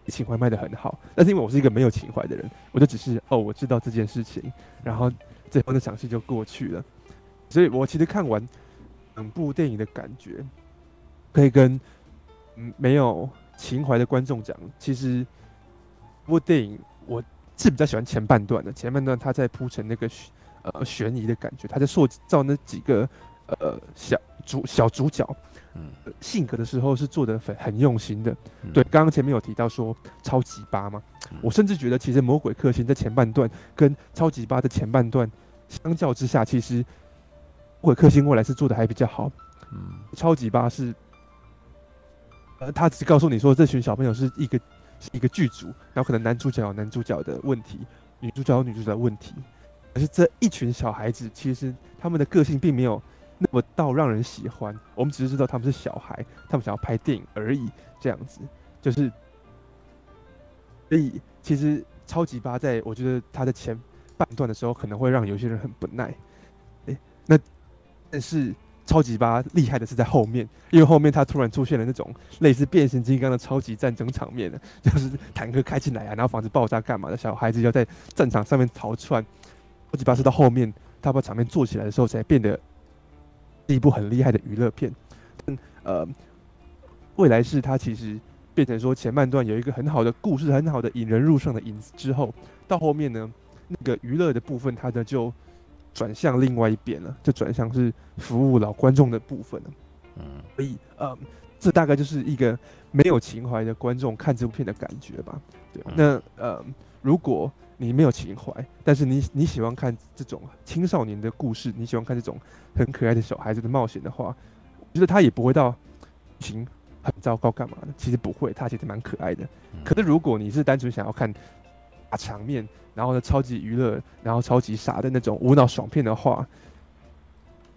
情怀卖得很好，但是因为我是一个没有情怀的人，我就只是哦，我知道这件事情，然后最后那场戏就过去了。所以我其实看完整部电影的感觉，可以跟嗯没有情怀的观众讲，其实这部电影我是比较喜欢前半段的，前半段他在铺陈那个呃悬疑的感觉，他在塑造那几个呃小主小主角。嗯，性格的时候是做的很很用心的。对，刚刚前面有提到说超级八嘛，我甚至觉得其实魔鬼克星在前半段跟超级八的前半段相较之下，其实魔鬼克星未来是做的还比较好。嗯，超级八是，呃，他只告诉你说这群小朋友是一个是一个剧组，然后可能男主角有男主角的问题，女主角有女主角的问题，可是这一群小孩子其实他们的个性并没有那么到让人喜欢。我们只是知道他们是小孩，他们想要拍电影而已，这样子就是。所以其实超级八在我觉得他的前半段的时候可能会让有些人很不耐，诶，那但是。超级八厉害的是在后面，因为后面他突然出现了那种类似变形金刚的超级战争场面，就是坦克开进来啊，然后房子爆炸干嘛的，小孩子要在战场上面逃窜。超级八是到后面他把场面做起来的时候，才变得是一部很厉害的娱乐片。嗯，呃，未来是它其实变成说前半段有一个很好的故事，很好的引人入胜的影子之后，到后面呢，那个娱乐的部分，它的就。转向另外一边了，就转向是服务老观众的部分了。嗯，所以呃，这大概就是一个没有情怀的观众看这部片的感觉吧。对，那呃，如果你没有情怀，但是你你喜欢看这种青少年的故事，你喜欢看这种很可爱的小孩子的冒险的话，我觉得他也不会到情很糟糕干嘛的。其实不会，他其实蛮可爱的。可是如果你是单纯想要看大场面，然后呢，超级娱乐，然后超级傻的那种无脑爽片的话，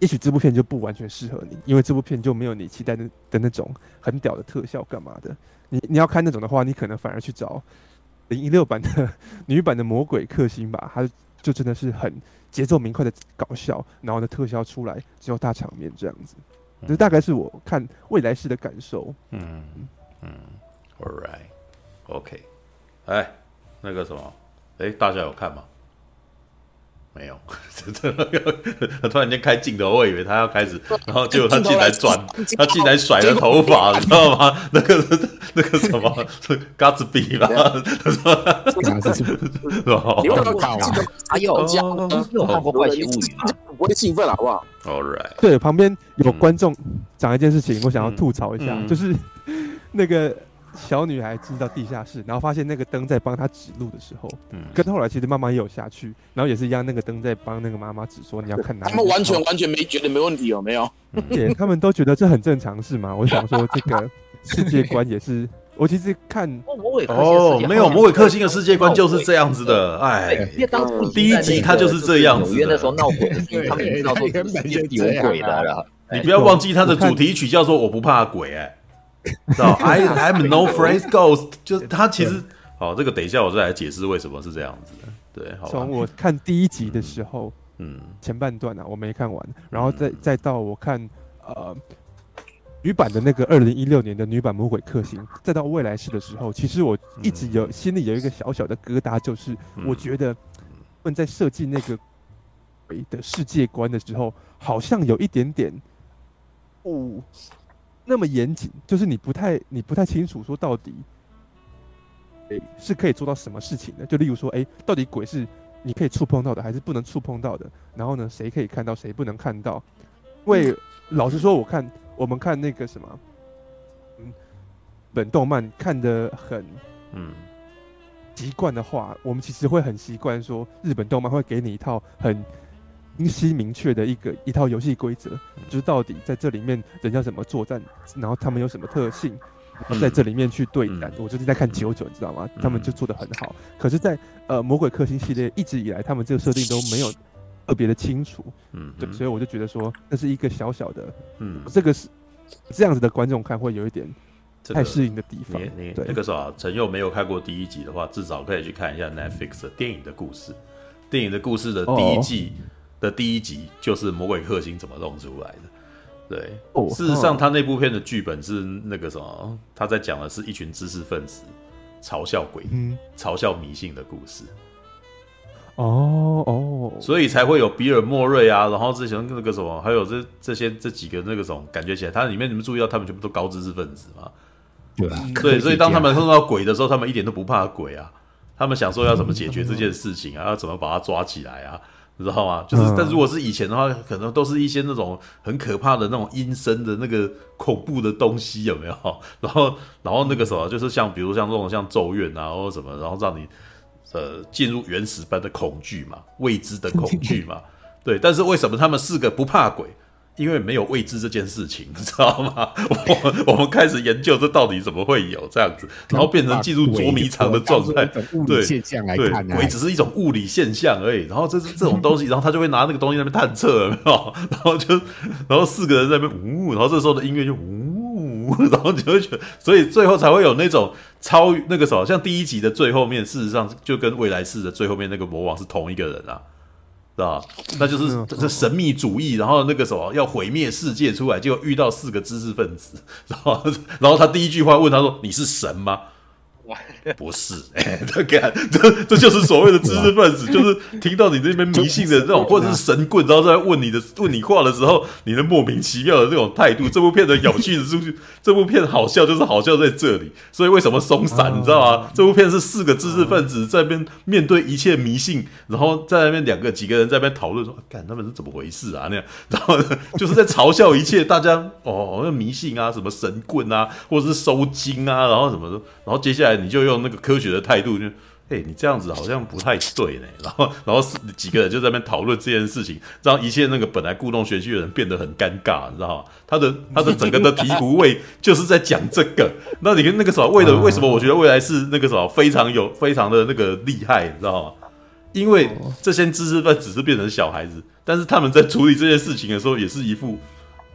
也许这部片就不完全适合你，因为这部片就没有你期待的的那种很屌的特效干嘛的。你你要看那种的话，你可能反而去找零一六版的女版的魔鬼克星吧，她就真的是很节奏明快的搞笑，然后呢特效出来只有大场面这样子。这大概是我看未来式的感受。嗯嗯，All right，OK，哎，那个什么。哎，大家有看吗？没有，他 突然间开镜头，我以为他要开始，然后结果他竟然转，他竟然甩了头发，你知道吗？那个那个什么，是嘎子比吧？是吧？你有看过？还有，有看过《怪奇物语》吗？我的兴奋了，好不好？All right。对，旁边有观众讲一件事情，我想要吐槽一下，就是那个。小女孩进到地下室，然后发现那个灯在帮她指路的时候，嗯，跟后来其实妈妈也有下去，然后也是一样，那个灯在帮那个妈妈指说你要看哪里。他们完全完全没觉得没问题，有没有？对，他们都觉得这很正常，是吗？我想说这个 世界观也是，我其实看哦，没有魔鬼克星的世界观就是这样子的，哎，因为当初第一集他就是这样子，纽约那时候闹鬼他们也知道说根本就有鬼的了，你不要忘记他的主题曲叫做我不怕鬼，哎。知道，I I'm no afraid ghost，就是他其实，好，这个等一下我再来解释为什么是这样子的。对，好。从我看第一集的时候，嗯，前半段啊，我没看完，然后再再到我看呃女版的那个二零一六年的女版魔鬼克星，再到未来式的时候，其实我一直有心里有一个小小的疙瘩，就是我觉得他们在设计那个鬼的世界观的时候，好像有一点点，哦。那么严谨，就是你不太你不太清楚说到底，诶是可以做到什么事情的？就例如说，诶，到底鬼是你可以触碰到的，还是不能触碰到的？然后呢，谁可以看到，谁不能看到？因为老实说，我看我们看那个什么，嗯，本动漫看得很嗯习惯的话，我们其实会很习惯说，日本动漫会给你一套很。清晰明确的一个一套游戏规则，就是到底在这里面人要怎么作战，然后他们有什么特性，在这里面去对战。嗯、我最近在看九九，你知道吗？他们就做的很好。可是在，在呃魔鬼克星系列一直以来，他们这个设定都没有特别的清楚。嗯，对，所以我就觉得说，那是一个小小的，嗯，这个是这样子的观众看会有一点太适应的地方。你对，那个时候陈佑没有看过第一集的话，至少可以去看一下 Netflix 的电影的故事。电影的故事的第一季。哦的第一集就是魔鬼克星怎么弄出来的，对，事实上他那部片的剧本是那个什么，他在讲的是一群知识分子嘲笑鬼、嗯、嘲笑迷信的故事。哦哦，所以才会有比尔莫瑞啊，然后之前那个什么，还有这这些这几个那个什么，感觉起来，他里面你们注意到他们全部都高知识分子嘛？对吧？对，所以当他们碰到鬼的时候，他们一点都不怕鬼啊，他们想说要怎么解决这件事情啊，要怎么把他抓起来啊？你知道吗？就是，但如果是以前的话，可能都是一些那种很可怕的那种阴森的那个恐怖的东西，有没有？然后，然后那个什么，就是像比如像这种像咒怨啊，或者什么，然后让你呃进入原始般的恐惧嘛，未知的恐惧嘛。对，但是为什么他们四个不怕鬼？因为没有未知这件事情，你知道吗？我我们开始研究这到底怎么会有这样子，然后变成进入捉迷藏的状态。对，现象来看，鬼只是一种物理现象而已。然后这是这种东西，然后他就会拿那个东西在那边探测，有没有？然后就然后四个人在那边呜，然后这时候的音乐就呜，然后你就会觉得，所以最后才会有那种超那个什么，像第一集的最后面，事实上就跟未来世的最后面那个魔王是同一个人啊。知道，那就是这神秘主义，然后那个什么要毁灭世界出来，结果遇到四个知识分子，然后然后他第一句话问他说：“你是神吗？” 不是，哎，这看，这这就是所谓的知识分子，就是听到你这边迷信的这种，或者是神棍，然后在问你的问你话的时候，你的莫名其妙的这种态度。这部片的有趣的出去，这部片好笑就是好笑在这里。所以为什么松散，你知道吗？这部片是四个知识分子在那边面对一切迷信，然后在那边两个几个人在那边讨论说，干他们是怎么回事啊？那样，然后 就是在嘲笑一切大家哦，那迷信啊，什么神棍啊，或者是收金啊，然后什么的，然后接下来。你就用那个科学的态度，就，哎，你这样子好像不太对呢。然后，然后是几个人就在那边讨论这件事情，让一切那个本来故弄玄虚的人变得很尴尬，你知道吗？他的他的整个的醍醐味就是在讲这个。那你跟那个什么，为了为什么我觉得未来是那个什么非常有非常的那个厉害，你知道吗？因为这些知识分子是变成小孩子，但是他们在处理这件事情的时候，也是一副。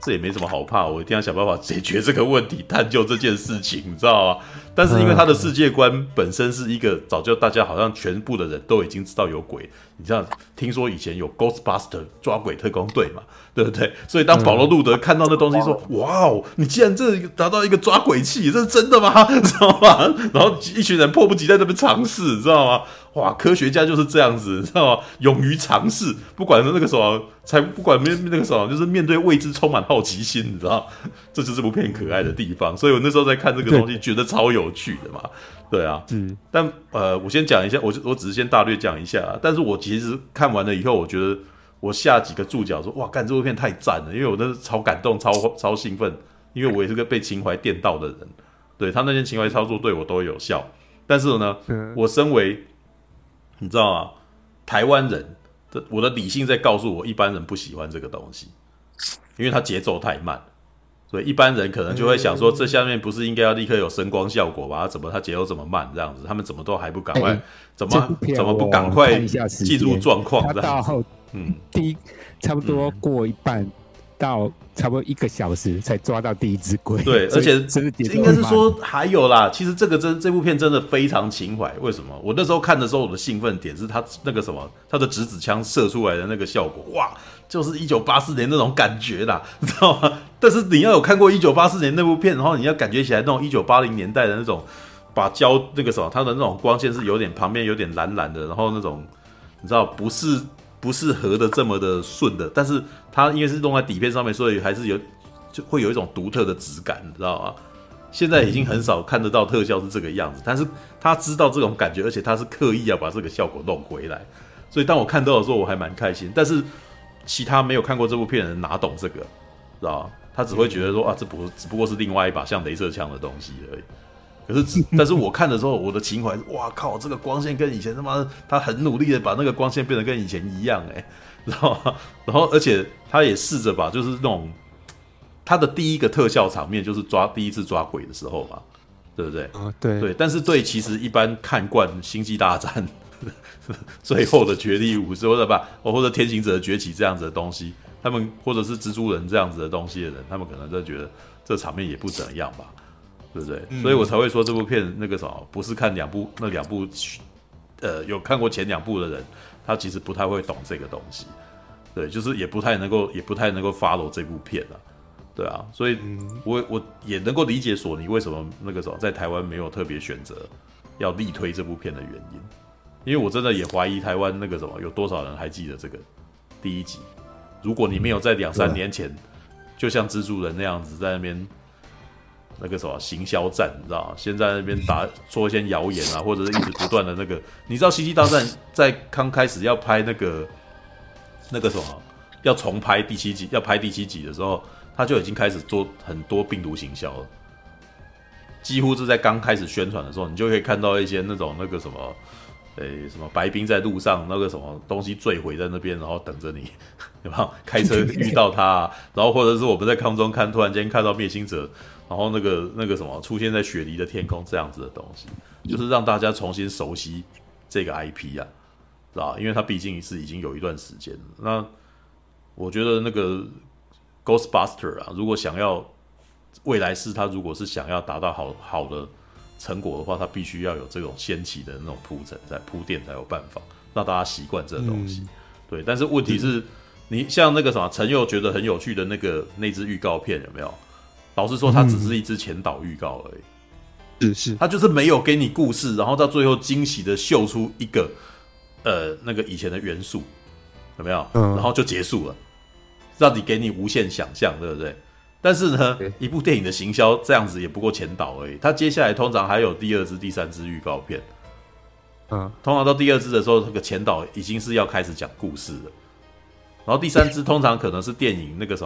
这也没什么好怕，我一定要想办法解决这个问题，探究这件事情，你知道吗？但是因为他的世界观本身是一个早就大家好像全部的人都已经知道有鬼，你知道，听说以前有 Ghostbuster 抓鬼特工队嘛，对不对？所以当保罗·路德看到那东西说：“哇哦，你竟然这达到一个抓鬼器，这是真的吗？” 知道吗？然后一群人迫不及待在那边尝试，知道吗？哇，科学家就是这样子，你知道吗？勇于尝试，不管是那个什么，才不管面那个什么，就是面对未知充满好奇心，你知道，这就是这部片可爱的地方。所以我那时候在看这个东西，觉得超有趣的嘛。对啊，嗯。但呃，我先讲一下，我就我只是先大略讲一下。但是我其实看完了以后，我觉得我下几个注脚说，哇，干这部片太赞了，因为我那是超感动、超超兴奋，因为我也是个被情怀电到的人。对，他那些情怀操作对我都有效。但是呢，我身为你知道吗？台湾人的我的理性在告诉我，一般人不喜欢这个东西，因为它节奏太慢，所以一般人可能就会想说，这下面不是应该要立刻有声光效果吧？怎么它节奏这么慢？这样子，他们怎么都还不赶快？怎么怎么不赶快进入状况？这样子，嗯，第一差不多过一半。到差不多一个小时才抓到第一只龟。对，而且应该是说还有啦。其实这个真这部片真的非常情怀。为什么？我那时候看的时候，我的兴奋点是他那个什么，他的直子枪射出来的那个效果，哇，就是一九八四年那种感觉啦，你知道吗？但是你要有看过一九八四年那部片，然后你要感觉起来那种一九八零年代的那种把胶那个什么，它的那种光线是有点旁边有点蓝蓝的，然后那种你知道不是。不是合的这么的顺的，但是它因为是弄在底片上面，所以还是有就会有一种独特的质感，你知道吗？现在已经很少看得到特效是这个样子，但是他知道这种感觉，而且他是刻意要把这个效果弄回来，所以当我看到的时候，我还蛮开心。但是其他没有看过这部片的人哪懂这个，知道吗？他只会觉得说啊，这不只不过是另外一把像镭射枪的东西而已。可是，但是我看的时候，我的情怀，哇靠，这个光线跟以前他妈，他很努力的把那个光线变得跟以前一样，哎，然后，然后，而且他也试着把，就是那种他的第一个特效场面，就是抓第一次抓鬼的时候嘛，对不对？啊，对对。但是对，其实一般看惯《星际大战》最后的绝地武士，或者吧，或者天行者的崛起这样子的东西，他们或者是蜘蛛人这样子的东西的人，他们可能都觉得这场面也不怎么样吧。对不对？嗯、所以我才会说这部片那个什么，不是看两部那两部，呃，有看过前两部的人，他其实不太会懂这个东西。对，就是也不太能够，也不太能够 follow 这部片啊。对啊，所以我我也能够理解索尼为什么那个时候在台湾没有特别选择要力推这部片的原因，因为我真的也怀疑台湾那个什么有多少人还记得这个第一集。如果你没有在两三年前，嗯、就像蜘蛛人那样子在那边。那个什么行销战，你知道吗？先在那边打说一些谣言啊，或者是一直不断的那个，你知道《星际大战》在刚开始要拍那个那个什么要重拍第七集，要拍第七集的时候，他就已经开始做很多病毒行销了。几乎是在刚开始宣传的时候，你就可以看到一些那种那个什么诶什么白冰在路上那个什么东西坠毁在那边，然后等着你，有没有？开车遇到他，然后或者是我们在空中看，突然间看到灭星者，然后那个那个什么出现在雪梨的天空这样子的东西，就是让大家重新熟悉这个 IP 啊，是吧？因为它毕竟是已经有一段时间了。那我觉得那个 Ghostbuster 啊，如果想要未来是他如果是想要达到好好的。成果的话，他必须要有这种先期的那种铺陈，在铺垫才有办法让大家习惯这个东西。嗯、对，但是问题是，你像那个什么陈佑觉得很有趣的那个那支预告片有没有？老实说，它只是一支前导预告而已。是是，它就是没有给你故事，然后到最后惊喜的秀出一个呃那个以前的元素，有没有？嗯然后就结束了，让你给你无限想象，对不对？但是呢，一部电影的行销这样子也不过前导而已。它接下来通常还有第二支、第三支预告片。嗯，通常到第二支的时候，这个前导已经是要开始讲故事了。然后第三支通常可能是电影那个啥，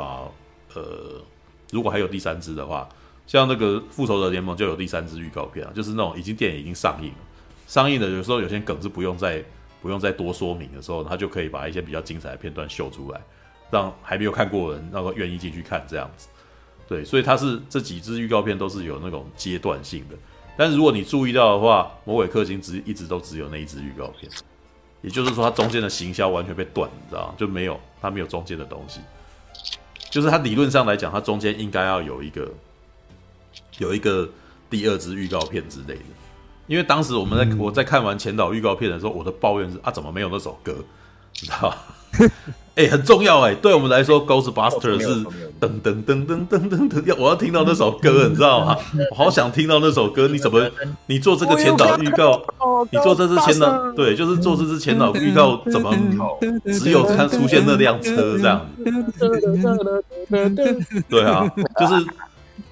呃，如果还有第三支的话，像那个《复仇者联盟》就有第三支预告片啊，就是那种已经电影已经上映了，上映的有时候有些梗是不用再不用再多说明的时候，他就可以把一些比较精彩的片段秀出来，让还没有看过的人那个愿意进去看这样子。对，所以它是这几支预告片都是有那种阶段性的，但是如果你注意到的话，魔鬼克星只一直都只有那一支预告片，也就是说它中间的行销完全被断，你知道吗？就没有它没有中间的东西，就是它理论上来讲，它中间应该要有一个有一个第二支预告片之类的，因为当时我们在、嗯、我在看完前导预告片的时候，我的抱怨是啊，怎么没有那首歌，你知道吗？哎、欸，很重要哎、欸，对我们来说，Ghostbuster 是噔噔噔噔噔噔噔，要我要听到那首歌，你知道吗？我好想听到那首歌。你怎么，你做这个前导预告，你做这支前导，对，就是做这支前导预告，怎么只有看出现那辆车这样子？对啊，就是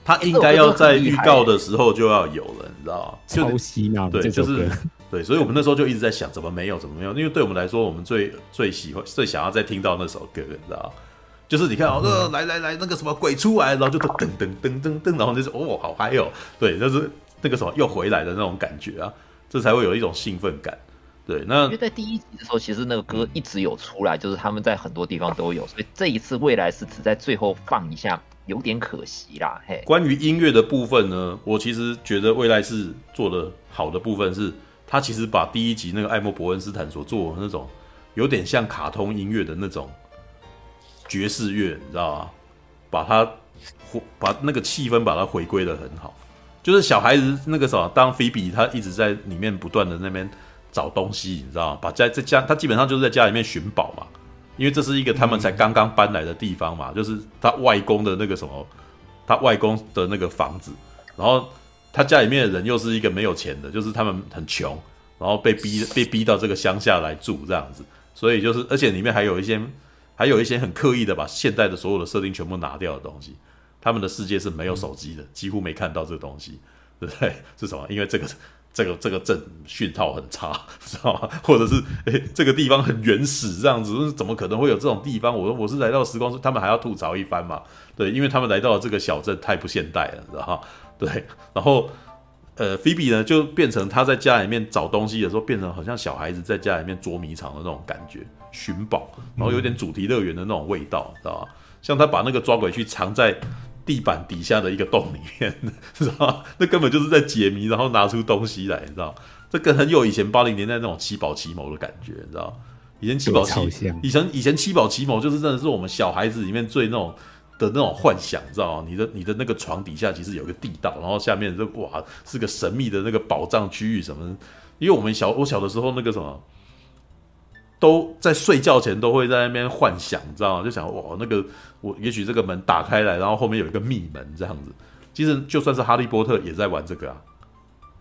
他应该要在预告的时候就要有了，你知道吗？抄袭嘛，对，就是。对，所以我们那时候就一直在想，怎么没有，怎么没有？因为对我们来说，我们最最喜欢、最想要再听到那首歌，你知道就是你看哦，那、呃、来来来，那个什么鬼出来，然后就噔噔噔噔噔，然后就是哦，好嗨哦，对，就是那个什么又回来的那种感觉啊，这才会有一种兴奋感。对，那因为在第一集的时候，其实那个歌一直有出来，就是他们在很多地方都有，所以这一次未来是只在最后放一下，有点可惜啦。嘿，关于音乐的部分呢，我其实觉得未来是做的好的部分是。他其实把第一集那个艾默伯恩斯坦所做的那种有点像卡通音乐的那种爵士乐，你知道吗？把它回把那个气氛把它回归的很好，就是小孩子那个什么，当菲比他一直在里面不断的那边找东西，你知道吗？把在在家他基本上就是在家里面寻宝嘛，因为这是一个他们才刚刚搬来的地方嘛，就是他外公的那个什么，他外公的那个房子，然后。他家里面的人又是一个没有钱的，就是他们很穷，然后被逼被逼到这个乡下来住这样子，所以就是而且里面还有一些还有一些很刻意的把现代的所有的设定全部拿掉的东西，他们的世界是没有手机的，几乎没看到这个东西，对不对？是什么？因为这个这个这个镇讯号很差，知道吗？或者是诶这个地方很原始这样子，怎么可能会有这种地方？我说我是来到时光，他们还要吐槽一番嘛？对，因为他们来到了这个小镇太不现代了，知道吗？对，然后，呃，菲比呢就变成他在家里面找东西的时候，变成好像小孩子在家里面捉迷藏的那种感觉，寻宝，然后有点主题乐园的那种味道，知道吧？像他把那个抓鬼去藏在地板底下的一个洞里面，知道吧？那根本就是在解谜，然后拿出东西来，你知道？这跟很有以前八零年代那种七宝奇谋的感觉，你知道？以前七宝奇，以前以前七宝奇谋就是真的是我们小孩子里面最那种。的那种幻想，知道吗？你的你的那个床底下其实有个地道，然后下面这哇是个神秘的那个宝藏区域什么？因为我们小我小的时候那个什么，都在睡觉前都会在那边幻想，你知道吗？就想哇那个我也许这个门打开来，然后后面有一个密门这样子。其实就算是哈利波特也在玩这个啊，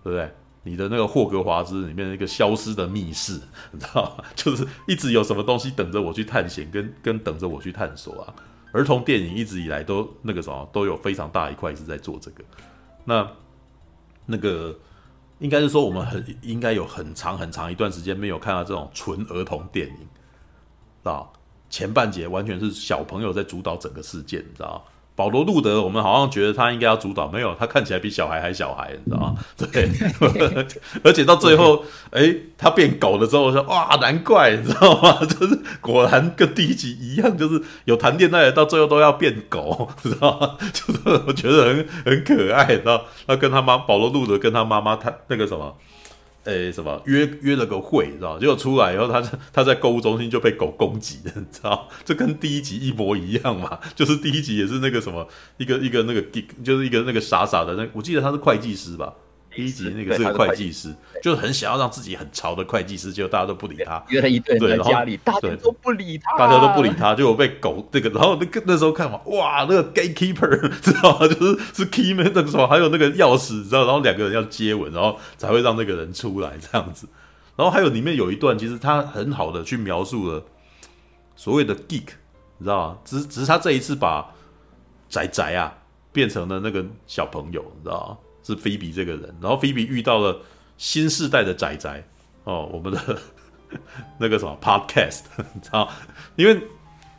对不对？你的那个霍格华兹里面那个消失的密室，你知道吗？就是一直有什么东西等着我去探险，跟跟等着我去探索啊。儿童电影一直以来都那个什么都有非常大一块是在做这个，那那个应该是说我们很应该有很长很长一段时间没有看到这种纯儿童电影，啊，前半节完全是小朋友在主导整个事件，你知道保罗·路德，我们好像觉得他应该要主导，没有，他看起来比小孩还小孩，你知道吗？对，而且到最后，哎、欸，他变狗了之后，我说哇，难怪，你知道吗？就是果然跟第一集一样，就是有谈恋爱的，到最后都要变狗，知道吗？就是我觉得很很可爱，知道？他跟他妈保罗·路德跟他妈妈谈那个什么。诶、什么约约了个会，知道？结果出来以后，他他在购物中心就被狗攻击了，你知道？这跟第一集一模一样嘛，就是第一集也是那个什么，一个一个那个 geek，就是一个那个傻傻的那，我记得他是会计师吧。第一集那个是个会计师，就是很想要让自己很潮的会计师，结果大家都不理他。约了一堆人在家里，大家都不理他，大家都不理他，结果被狗这个，然后那个那时候看嘛，哇，那个 gatekeeper 知道吗？就是是 keyman 那个什么，还有那个钥匙，知道？然后两个人要接吻，然后才会让那个人出来这样子。然后还有里面有一段，其实他很好的去描述了所谓的 geek，你知道吗？只只是他这一次把仔仔啊变成了那个小朋友，你知道吗？是菲比这个人，然后菲比遇到了新世代的仔仔哦，我们的 那个什么 podcast，你知道？因为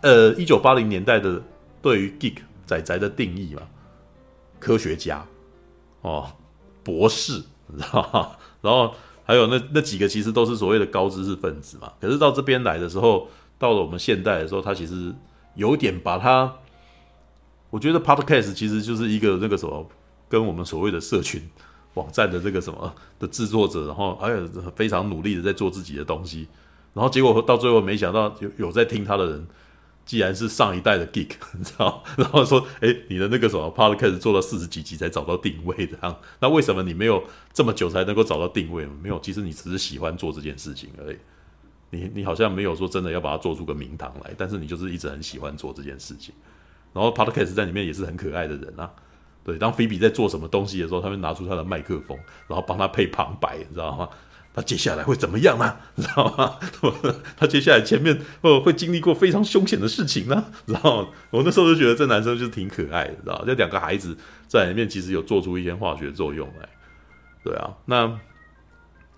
呃，一九八零年代的对于 geek 仔仔的定义嘛，科学家哦，博士，你知道吗？然后还有那那几个其实都是所谓的高知识分子嘛。可是到这边来的时候，到了我们现代的时候，他其实有点把他，我觉得 podcast 其实就是一个那个什么。跟我们所谓的社群网站的这个什么的制作者，然后还有非常努力的在做自己的东西，然后结果到最后没想到有有在听他的人，既然是上一代的 geek，你知道，然后说，哎，你的那个什么 podcast 做了四十几集才找到定位这样，那为什么你没有这么久才能够找到定位？没有，其实你只是喜欢做这件事情而已。你你好像没有说真的要把它做出个名堂来，但是你就是一直很喜欢做这件事情。然后 podcast 在里面也是很可爱的人啊。对，当菲比在做什么东西的时候，他会拿出他的麦克风，然后帮他配旁白，你知道吗？他接下来会怎么样呢？你知道吗？他接下来前面哦会经历过非常凶险的事情呢。然后我那时候就觉得这男生就是挺可爱的，知道？这两个孩子在里面其实有做出一些化学作用来。对啊，那。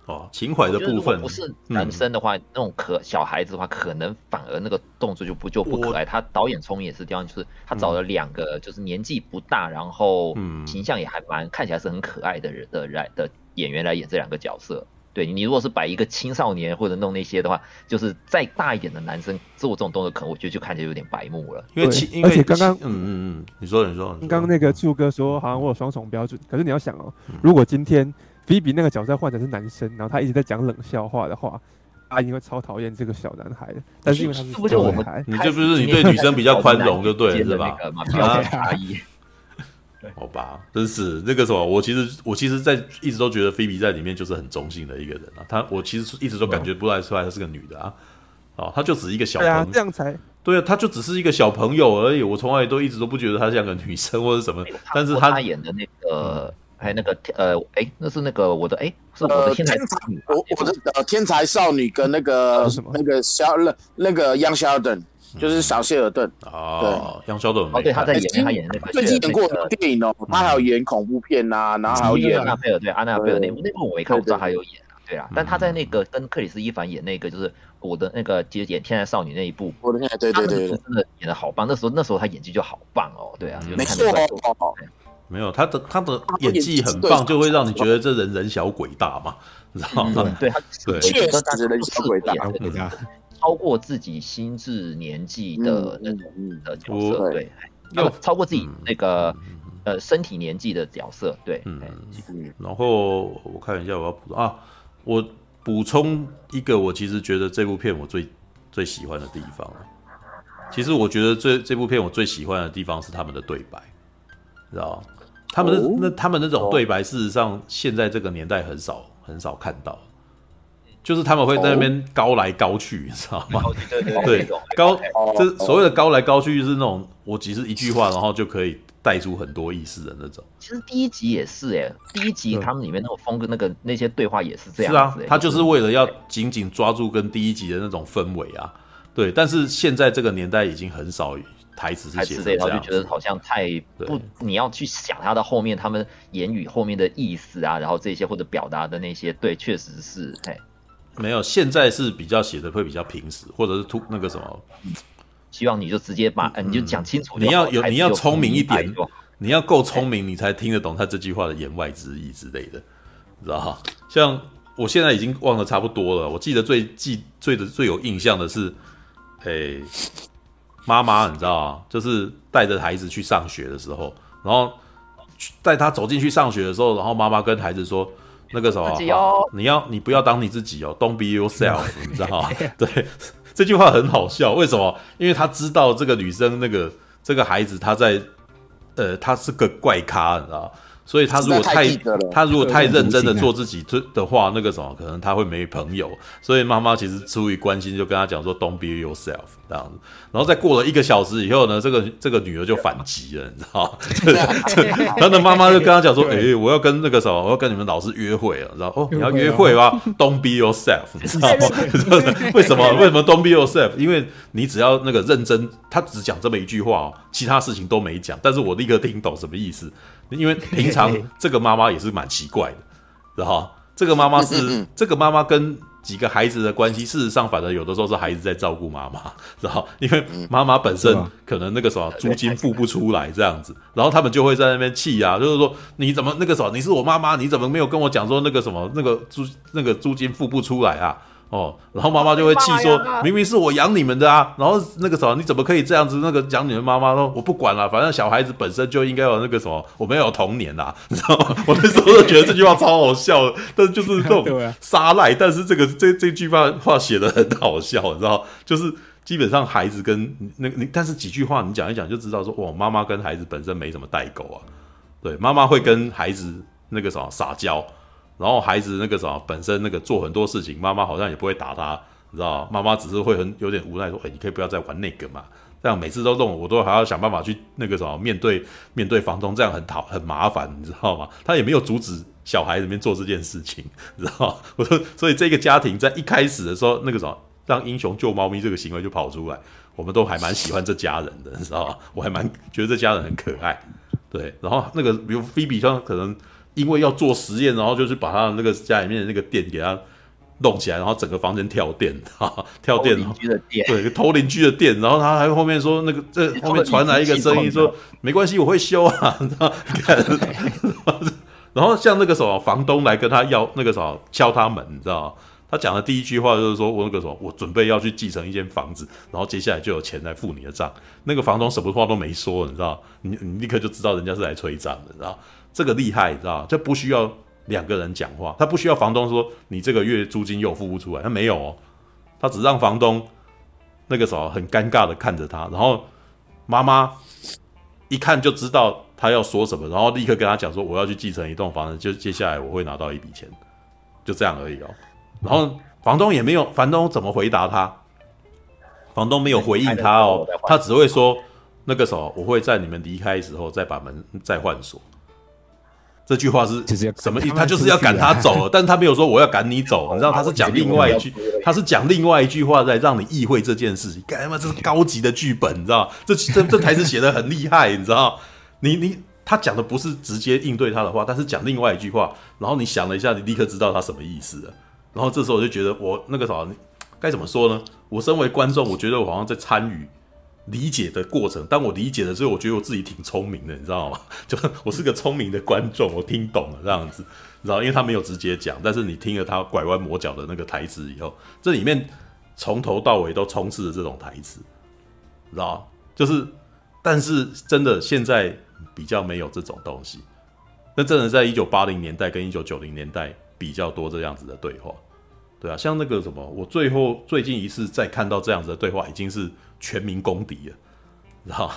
哦，情怀的部分不是男生的话，嗯、那种可小孩子的话，可能反而那个动作就不就不可爱。他导演聪明也是这样，就是他找了两个就是年纪不大，然后形象也还蛮、嗯、看起来是很可爱的人的来的演员来演这两个角色。对，你如果是摆一个青少年或者弄那些的话，就是再大一点的男生做这种动作，可能我觉得就看起来有点白目了。因为而且刚刚嗯嗯嗯，你说你说，刚刚那个柱哥说好像我有双重标准，可是你要想哦，如果今天。菲比那个角色换成是男生，然后他一直在讲冷笑话的话，阿英会超讨厌这个小男孩的。但是因为他是小男孩，你这不是你对女生比较宽容就对了，是吧？啊，阿姨，好吧，真是那个什么，我其实我其实，在一直都觉得菲比在里面就是很中性的一个人啊。他我其实一直都感觉不来出来，她是个女的啊。哦，她就只是一个小朋友，这样才对啊，她就只是一个小朋友而已。我从来都一直都不觉得她像个女生或者什么，但是她演的那个。还有那个呃，哎，那是那个我的哎，是我的天才少女，我我的呃天才少女跟那个那个小那那个杨肖顿，就是小谢尔顿。哦，杨肖顿哦，对，他在演他演那个最近演过的电影哦，他还有演恐怖片呐，然后还有演安娜贝尔，对安娜贝尔那部那部我没看，我不知道还有演啊，对啊，但他在那个跟克里斯伊凡演那个就是我的那个接演天才少女那一部，我的天才对对对，真的演的好棒，那时候那时候他演技就好棒哦，对啊，没错哦。没有他的他的演技很棒，就会让你觉得这人人小鬼大嘛，你知道吗？对，他确实是人小鬼大，超过自己心智年纪的那种的角色，对，要超过自己那个呃身体年纪的角色，对，嗯，然后我看一下，我要补充啊，我补充一个，我其实觉得这部片我最最喜欢的地方，其实我觉得这这部片我最喜欢的地方是他们的对白，知道吗？他们的那他们那种对白，事实上现在这个年代很少很少看到，就是他们会在那边高来高去，你知道吗？对，高这所谓的高来高去，就是那种我只是一句话，然后就可以带出很多意思的那种。其实第一集也是哎，第一集他们里面那种风格，那个那些对话也是这样。是啊，他就是为了要紧紧抓住跟第一集的那种氛围啊。对，但是现在这个年代已经很少。台词是写这一套，就觉得好像太不，你要去想他的后面，他们言语后面的意思啊，然后这些或者表达的那些，对，确实是，嘿，没有，现在是比较写的会比较平实，或者是突那个什么，希望你就直接把，嗯、你就讲清楚。你要有，你要聪明一点，你要够聪明，你才听得懂他这句话的言外之意之类的，你知道哈？像我现在已经忘得差不多了，我记得最记最的最有印象的是，哎、欸，妈妈，你知道啊，就是带着孩子去上学的时候，然后带他走进去上学的时候，然后妈妈跟孩子说。那个什么，你要你不要当你自己哦，Don't be yourself，你知道吗？对，这句话很好笑。为什么？因为他知道这个女生，那个这个孩子，他在，呃，他是个怪咖，你知道。所以他如果太他如果太认真的做自己的话，那个什么可能他会没朋友。所以妈妈其实出于关心，就跟他讲说 “Don't be yourself” 这样子。然后再过了一个小时以后呢，这个这个女儿就反击了，你知道吗？他的妈妈就跟他讲说：“ 诶，我要跟那个什么，我要跟你们老师约会了，知道哦，你要约会吗？Don't be yourself，你知道吗？为什么？为什么 Don't be yourself？因为你只要那个认真，他只讲这么一句话哦，其他事情都没讲。但是我立刻听懂什么意思。”因为平常这个妈妈也是蛮奇怪的，知道这个妈妈是这个妈妈跟几个孩子的关系，事实上，反正有的时候是孩子在照顾妈妈，知道因为妈妈本身可能那个什么租金付不出来这样子，然后他们就会在那边气啊，就是说你怎么那个什么，你是我妈妈，你怎么没有跟我讲说那个什么那个租那个租金付不出来啊？哦，然后妈妈就会气说，明明是我养你们的啊，然后那个什么，你怎么可以这样子？那个讲你们妈妈说，我不管了，反正小孩子本身就应该有那个什么，我们要有童年啦，你知道吗？我那时候都觉得这句话超好笑的，但是就是这种 撒赖，但是这个这这句话话写的很好笑，你知道，就是基本上孩子跟那个你，但是几句话你讲一讲就知道说，哇，妈妈跟孩子本身没什么代沟啊，对，妈妈会跟孩子那个什么撒娇。然后孩子那个什么，本身那个做很多事情，妈妈好像也不会打他，你知道吗？妈妈只是会很有点无奈说：“哎，你可以不要再玩那个嘛。”这样每次都弄，我都还要想办法去那个什么面对 面对房东，这样很讨很麻烦，你知道吗？他也没有阻止小孩里面做这件事情，你知道吗？我说，所以这个家庭在一开始的时候，那个什么让英雄救猫咪这个行为就跑出来，我们都还蛮喜欢这家人的，你知道吗？我还蛮觉得这家人很可爱，对。然后那个比如菲比，他可能。因为要做实验，然后就是把他的那个家里面的那个电给他弄起来，然后整个房间跳电，哈哈，跳电，对，偷邻居的电，然后他还后面说那个这后面传来一个声音说没关系，我会修啊，然后像那个什么房东来跟他要那个什么敲他门，你知道他讲的第一句话就是说我那个什么我准备要去继承一间房子，然后接下来就有钱来付你的账。那个房东什么话都没说，你知道，你你立刻就知道人家是来催账的，你知道。这个厉害，你知道？这不需要两个人讲话，他不需要房东说你这个月租金又付不出来，他没有哦，他只让房东那个时候很尴尬的看着他，然后妈妈一看就知道他要说什么，然后立刻跟他讲说我要去继承一栋房子，就接下来我会拿到一笔钱，就这样而已哦。然后房东也没有，房东怎么回答他？房东没有回应他哦，他只会说那个时候我会在你们离开的时候再把门再换锁。这句话是什么意思？他就是要赶他走了，但是他没有说我要赶你走，你知道他是讲另外一句，他是讲另外一句话在让你意会这件事情。干嘛？这是高级的剧本，你知道？这这这台词写的很厉害，你知道？你你他讲的不是直接应对他的话，但是讲另外一句话，然后你想了一下，你立刻知道他什么意思了。然后这时候我就觉得我那个啥，该怎么说呢？我身为观众，我觉得我好像在参与。理解的过程，当我理解的时候，我觉得我自己挺聪明的，你知道吗？就我是个聪明的观众，我听懂了这样子，你知道，因为他没有直接讲，但是你听了他拐弯抹角的那个台词以后，这里面从头到尾都充斥着这种台词，知道？就是，但是真的现在比较没有这种东西，那真的在一九八零年代跟一九九零年代比较多这样子的对话，对啊，像那个什么，我最后最近一次再看到这样子的对话，已经是。全民公敌了，知道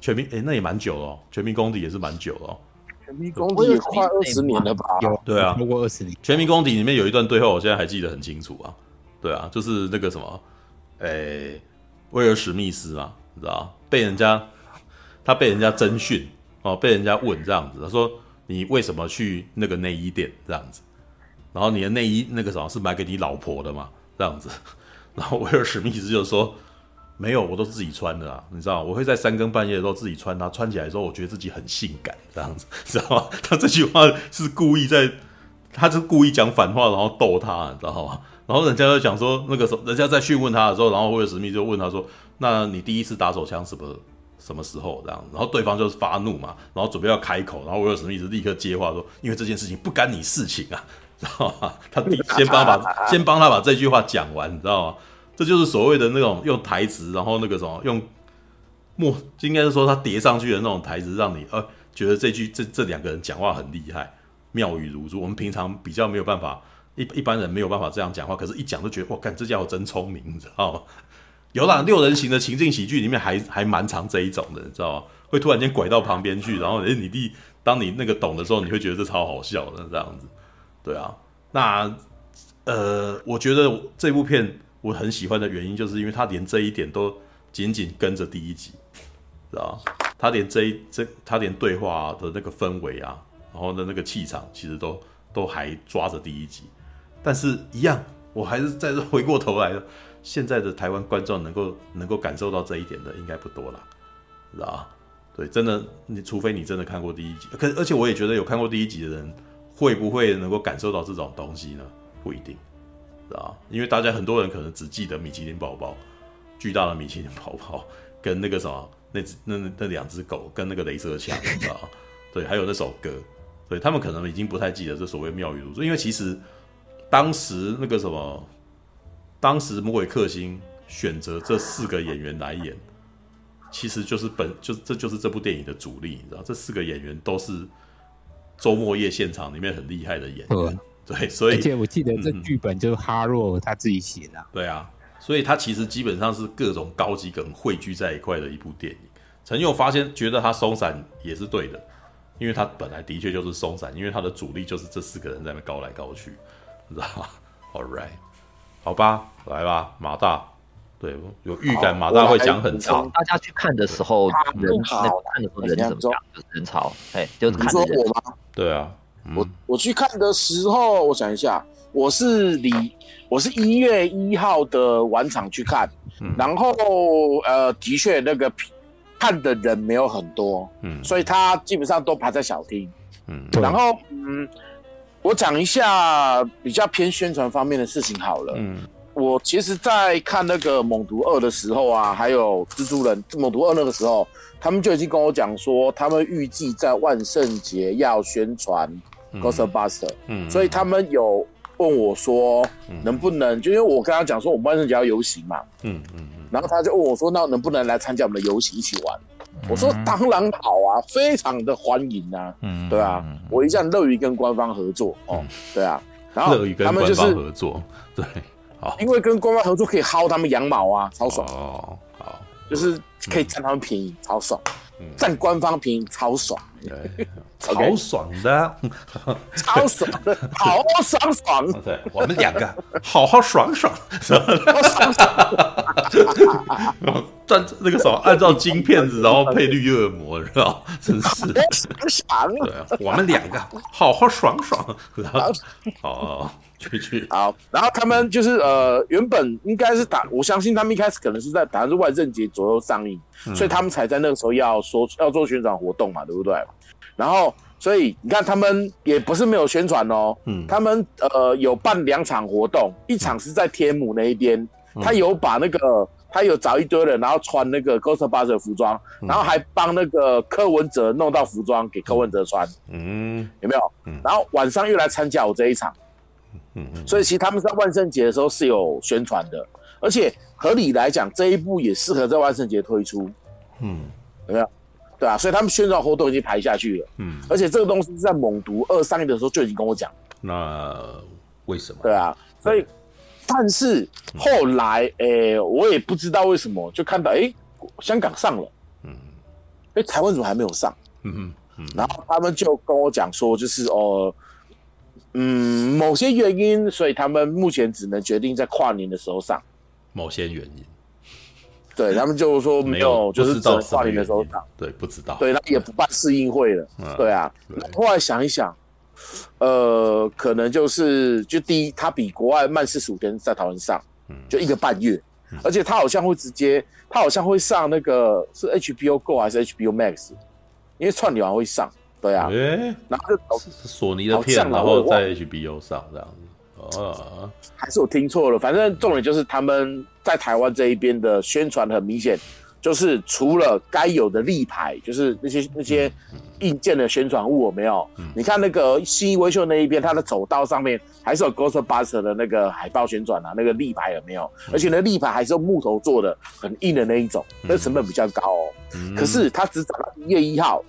全民哎、欸，那也蛮久了、喔。全民公敌也是蛮久了、喔。全民公敌也快二十年了吧？对啊，超过二十年。全民公敌里面有一段对话，我现在还记得很清楚啊。对啊，就是那个什么，哎、欸，威尔史密斯嘛，你知道被人家他被人家征讯哦，被人家问这样子，他说你为什么去那个内衣店这样子？然后你的内衣那个什么是买给你老婆的嘛？这样子，然后威尔史密斯就说。没有，我都自己穿的啊，你知道，我会在三更半夜的时候自己穿它，穿起来的时候，我觉得自己很性感，这样子，知道吗？他这句话是故意在，他是故意讲反话，然后逗他，你知道吗？然后人家就讲说，那个时候人家在讯问他的时候，然后威尔史密就问他说：“那你第一次打手枪什么什么时候这样？然后对方就是发怒嘛，然后准备要开口，然后威尔史密就立刻接话说：“因为这件事情不干你事情啊，知道吗？”他 先帮把先帮他把这句话讲完，你知道吗？这就是所谓的那种用台词，然后那个什么用默，应该是说他叠上去的那种台词，让你呃觉得这句这这两个人讲话很厉害，妙语如珠。我们平常比较没有办法，一一般人没有办法这样讲话，可是一讲就觉得哇，看这家伙真聪明，你知道吗？有啦，六人行的情境喜剧里面还还蛮常这一种的，你知道吗？会突然间拐到旁边去，然后诶，你弟当你那个懂的时候，你会觉得这超好笑的这样子。对啊，那呃，我觉得这部片我很喜欢的原因，就是因为他连这一点都紧紧跟着第一集，知道？他连这一这他连对话的那个氛围啊，然后的那个气场，其实都都还抓着第一集，但是一样，我还是再回过头来了。现在的台湾观众能够能够感受到这一点的应该不多了，知道吧？对，真的，你除非你真的看过第一集，可而且我也觉得有看过第一集的人会不会能够感受到这种东西呢？不一定，啊？因为大家很多人可能只记得米其林宝宝，巨大的米其林宝宝 跟那个什么那只那那两只狗跟那个镭射枪，知道？对，还有那首歌，对，他们可能已经不太记得这所谓妙语如珠，因为其实当时那个什么。当时魔鬼克星选择这四个演员来演，其实就是本就这就是这部电影的主力，你知道，这四个演员都是周末夜现场里面很厉害的演员，对，所以而且我记得这剧本就是哈洛他自己写的，对啊，所以他其实基本上是各种高级梗汇聚在一块的一部电影。陈佑发现觉得他松散也是对的，因为他本来的确就是松散，因为他的主力就是这四个人在那高来高去，你知道吗？All right。好吧，来吧，马大，对，有预感马大会讲很长。大家去看的时候，人潮看的时候人怎么讲？就人潮，哎，就是看人。你说我吗？对啊，我我去看的时候，我想一下，我是离我是一月一号的晚场去看，然后呃，的确那个看的人没有很多，嗯，所以他基本上都排在小厅，嗯，然后嗯。我讲一下比较偏宣传方面的事情好了。嗯，我其实，在看那个《猛毒二》的时候啊，还有《蜘蛛人》《猛毒二》那个时候，他们就已经跟我讲说，他们预计在万圣节要宣传《Ghostbusters》。嗯，所以他们有问我说，能不能？就因为我跟他讲说，我们万圣节要游行嘛。嗯嗯嗯。然后他就问我说，那能不能来参加我们的游行一起玩？我说当然好啊，非常的欢迎啊，嗯，对啊，我一向乐于跟官方合作哦，对啊，然后他们就是合作，对，好，因为跟官方合作可以薅他们羊毛啊，超爽。哦，好，就是可以占他们便宜，超爽，占官方便宜，超爽。对，超爽的，超爽的，好爽爽。对，我们两个好好爽爽，是吧？赚那个什么，按照金片子，然后配绿恶魔，知道？真是爽。对，我们两个好好爽爽，然后好去去好，然后他们就是呃，原本应该是打，我相信他们一开始可能是在打是万圣节左右上映。所以他们才在那个时候要说要做宣传活动嘛，对不对？然后，所以你看他们也不是没有宣传哦，嗯，他们呃有办两场活动，一场是在天母那一边，他有把那个他有找一堆人，然后穿那个 Ghostbusters 的服装，然后还帮那个柯文哲弄到服装给柯文哲穿，嗯，有没有？然后晚上又来参加我这一场，嗯，所以其实他们在万圣节的时候是有宣传的。而且合理来讲，这一部也适合在万圣节推出，嗯，有没有？对啊，所以他们宣传活动已经排下去了，嗯。而且这个东西是在《猛毒二》上映的时候就已经跟我讲。那为什么？对啊，所以，但是后来，诶、欸，我也不知道为什么，就看到，诶、欸，香港上了，嗯，哎，台湾怎么还没有上？嗯嗯嗯。然后他们就跟我讲说，就是哦。嗯，某些原因，所以他们目前只能决定在跨年的时候上。某些原因，对他们就是说没有，就是在跨年的时候上。对，不知道。对，他也不办试映会了。嗯、对啊。对后来想一想，呃，可能就是就第一，他比国外慢四十五天在台湾上，就一个半月，嗯、而且他好像会直接，他好像会上那个是 HBO Go 还是 HBO Max，因为串流会上。对啊。然后就索尼的片，然后在 HBO 上这样子。哦，还是我听错了？反正重点就是他们在台湾这一边的宣传很明显，就是除了该有的立牌，就是那些那些硬件的宣传物有没有？嗯、你看那个信义威秀那一边，它的走道上面还是有 Ghostbusters 的那个海报旋转啊，那个立牌有没有？而且那立牌还是用木头做的，很硬的那一种，那成本比较高哦。嗯、可是它只找到一月一号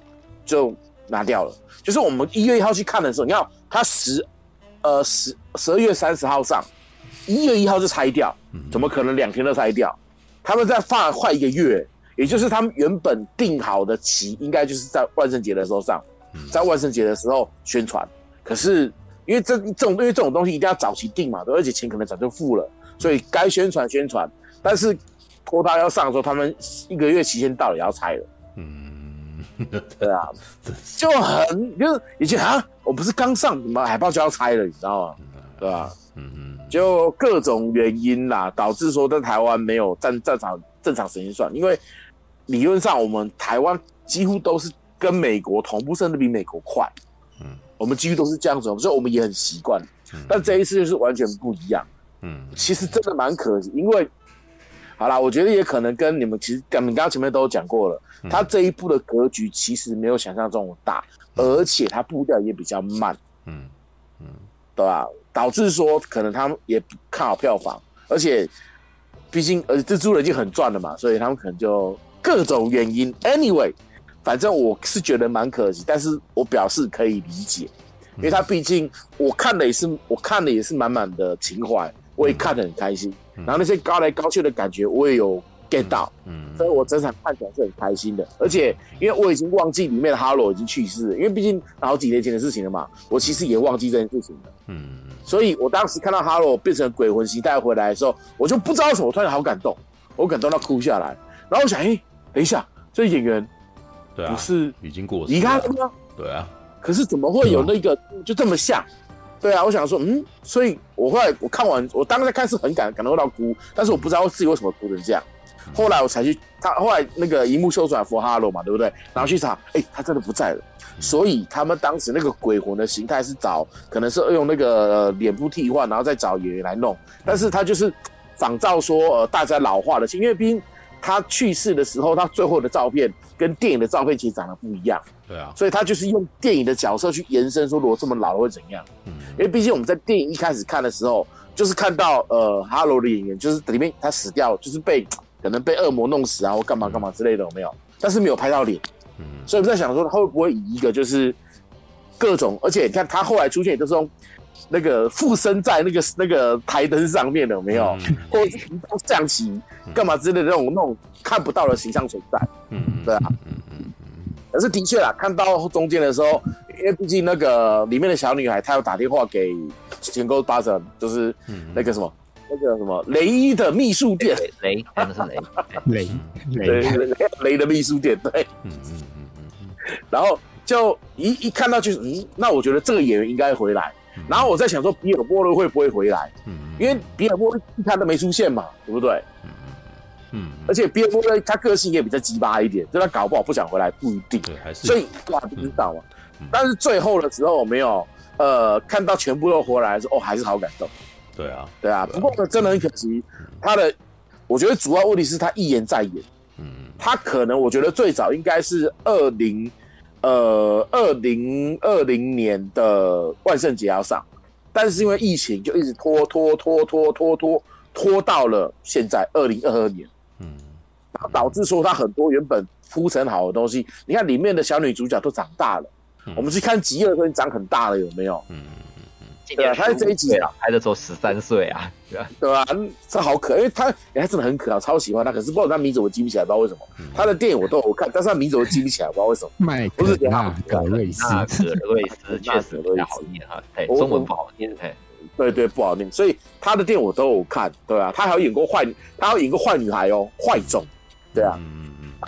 就拿掉了，就是我们一月一号去看的时候，你看它十。呃，十十二月三十号上，一月一号就拆掉，怎么可能两天都拆掉？他们在放快一个月，也就是他们原本定好的期，应该就是在万圣节的时候上，在万圣节的时候宣传。可是因为这这种因为这种东西一定要早期定嘛，对，而且钱可能早就付了，所以该宣传宣传，但是拖到要上的时候，他们一个月期限到了也要拆了。对啊，就很就是以前啊，我不是刚上什么海报就要拆了，你知道吗？对吧？嗯嗯，就各种原因啦，导致说在台湾没有正正常正常时间算，因为理论上我们台湾几乎都是跟美国同步，甚至比美国快。嗯，我们几乎都是这样子，所以我们也很习惯。但这一次就是完全不一样。嗯，其实真的蛮可惜，因为。好啦，我觉得也可能跟你们其实，你们刚刚前面都讲过了，他这一部的格局其实没有想象中大，而且他步调也比较慢，嗯嗯，对吧？导致说可能他们也不看好票房，而且毕竟呃蜘蛛人已经很赚了嘛，所以他们可能就各种原因。Anyway，反正我是觉得蛮可惜，但是我表示可以理解，因为他毕竟我看的也是我看的也是满满的情怀，我也看得很开心。然后那些高来高去的感觉，我也有 get 到，嗯，所以我整场看起来是很开心的。而且因为我已经忘记里面的哈罗已经去世了，因为毕竟好几年前的事情了嘛，我其实也忘记这件事情了，嗯，所以我当时看到哈罗变成鬼魂形态回来的时候，我就不知道为什么，我突然好感动，我感动到哭下来。然后我想，哎，等一下，这演员，对啊，不是已经过世离开了吗？对啊，可是怎么会有那个就这么像？对啊，我想说，嗯，所以我后来我看完，我当时在看是很感感动到哭，但是我不知道自己为什么哭成这样。后来我才去，他后来那个荧幕秀出来佛哈罗嘛，对不对？然后去查，哎，他真的不在了。所以他们当时那个鬼魂的形态是找，可能是用那个脸部替换，然后再找演员来弄。但是他就是仿照说，呃，大家老化的，因为毕竟他去世的时候，他最后的照片跟电影的照片其实长得不一样。对啊，所以他就是用电影的角色去延伸，说如果这么老了会怎样？嗯，因为毕竟我们在电影一开始看的时候，就是看到呃哈罗的演员，就是里面他死掉，就是被可能被恶魔弄死啊，或干嘛干嘛之类的，有没有？但是没有拍到脸，嗯，所以我们在想说他会不会以一个就是各种，而且你看他后来出现也都是用那个附身在那个那个台灯上面的，有没有？嗯、或者是象棋干嘛之类的那种那种看不到的形象存在，嗯，对啊。可是的确啦，看到中间的时候，因为毕竟那个里面的小女孩，她有打电话给前 Ghostbusters，就是那个什么，那个什么雷伊的秘书店，雷真的是雷，雷雷。雷雷的秘书店，对，嗯嗯嗯嗯，然后就一一看到就是，嗯，那我觉得这个演员应该回来。然后我在想说，比尔波罗会不会回来？嗯，因为比尔波瑞一看都没出现嘛，对不对？嗯，而且比尔·波罗他个性也比较鸡巴一点，就他搞不好不想回来不一定，对，还是所以哇不知道啊。嗯、但是最后的时候，我没有呃看到全部都回来的时候，哦，还是好感动。对啊，对啊。不过呢，真的很可惜，他的我觉得主要问题是他一言再言。嗯，他可能我觉得最早应该是二零呃二零二零年的万圣节要上，但是因为疫情就一直拖拖拖拖拖拖拖到了现在二零二二年。嗯导致说它很多原本铺陈好的东西，你看里面的小女主角都长大了。嗯、我们去看吉尔，都长很大了，有没有？嗯对啊，他在这一集啊，拍的时候十三岁啊，对吧？对啊？这好可爱，因为他，他真的很可爱，超喜欢他。可是不知道他名字我记不起来，不知道为什么。嗯、他的电影我都有看，但是他名字我记不起来，不知道为什么。麦不是纳格瑞斯，格瑞斯 确实比较好念哈，哎，中文不好念，哎，对对不好念。所以他的电影我都有看，对啊，他还有演过坏，他还有演过坏女孩哦，坏种。对啊，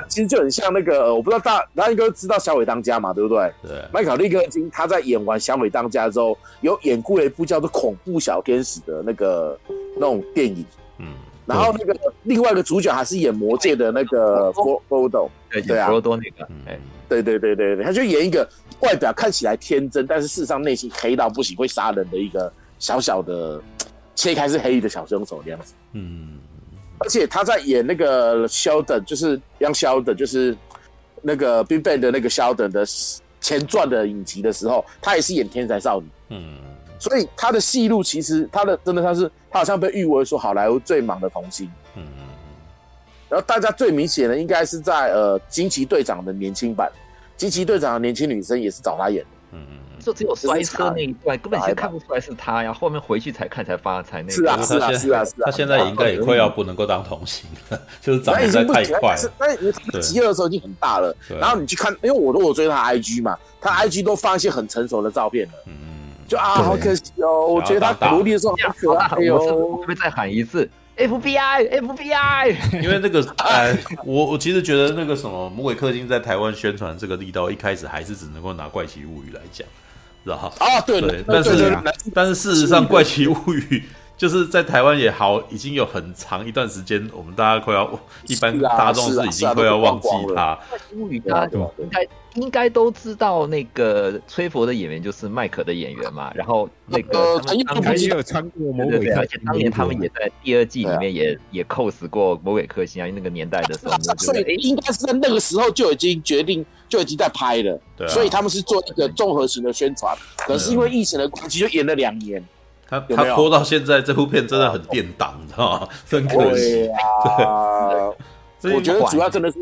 其实就很像那个，我不知道大大家应该知道小伟当家嘛，对不对？对。麦考利克金他在演完小伟当家之后，有演过一部叫做《恐怖小天使》的那个那种电影。嗯。然后那个另外一个主角还是演魔界的那个佛罗多。对对啊。佛罗多那个。哎，对对对对对，他就演一个外表看起来天真，但是事实上内心黑到不行，会杀人的一个小小的切开是黑的小凶手这样子。嗯，而且他在演那个 Sheldon，就是 Young Sheldon，就是那个 Big Bang 的那个 Sheldon 的前传的影集的时候，他也是演天才少女。嗯，所以他的戏路其实他的真的他是他好像被誉为说好莱坞最忙的童星。嗯。然后大家最明显的应该是在呃惊奇队长的年轻版，惊奇队长的年轻女生也是找他演的，嗯嗯，就只有摔车那一段根本先看不出来是他呀，后面回去才看才发才那个。是啊是啊是啊是啊，他现在应该也快要不能够当童星了，就是长得太快。但是他极恶的时候已经很大了，然后你去看，因为我如果追他 IG 嘛，他 IG 都放一些很成熟的照片了，嗯嗯，就啊好可惜哦，我觉得他努力的时候好可爱哟，会不会再喊一次？FBI，FBI，因为那个，哎，我我其实觉得那个什么《魔鬼克星》在台湾宣传这个力道，一开始还是只能够拿《怪奇物语》来讲，知道哈？啊，对对，但是但是事实上，《怪奇物语》就是在台湾也好，已经有很长一段时间，我们大家快要一般大众是已经快要忘记它。怪奇物语，大家应该应该都知道，那个崔佛的演员就是麦克的演员嘛。然后那个他们当年也有参过魔鬼，而且当年他们也在第二季里面也也 cos 过魔鬼克星啊，那个年代的时候，所以应该是在那个时候就已经决定就已经在拍了。所以他们是做一个综合型的宣传，可是因为疫情的关系，就演了两年。他他拖到现在，这部片真的很垫档，你知道吗？真可惜。对，我觉得主要真的是，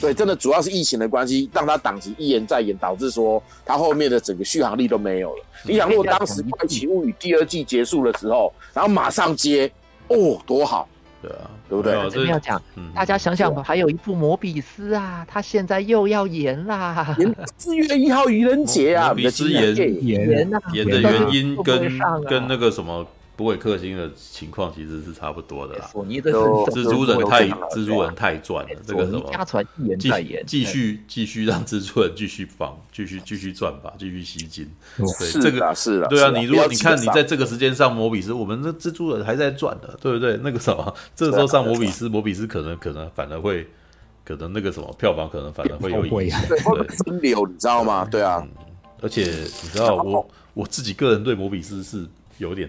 对，真的主要是疫情的关系，让他档期一延再延，导致说他后面的整个续航力都没有了。你想，如果当时《怪奇物语》第二季结束的时候，然后马上接，哦，多好。对啊，对不对？这边要讲，大家想想吧，还有一部《摩比斯》啊，他现在又要演啦，延 四月一号愚人节啊，摩比斯延延延的原因跟跟那个什么。不会克星的情况其实是差不多的啦。索尼的蜘蛛人太蜘蛛人太赚了，这个什么家传一言再言，继续继续让蜘蛛人继续放，继续继续赚吧，继续吸金。对，这个是的，对啊。你如果你看你在这个时间上摩比斯，我们的蜘蛛人还在赚的，对不对？那个什么，这个时候上摩比斯，摩比斯可能可能反而会，可能那个什么票房可能反而会有影响，对，分流，你知道吗？对啊。而且你知道我我自己个人对摩比斯是有点。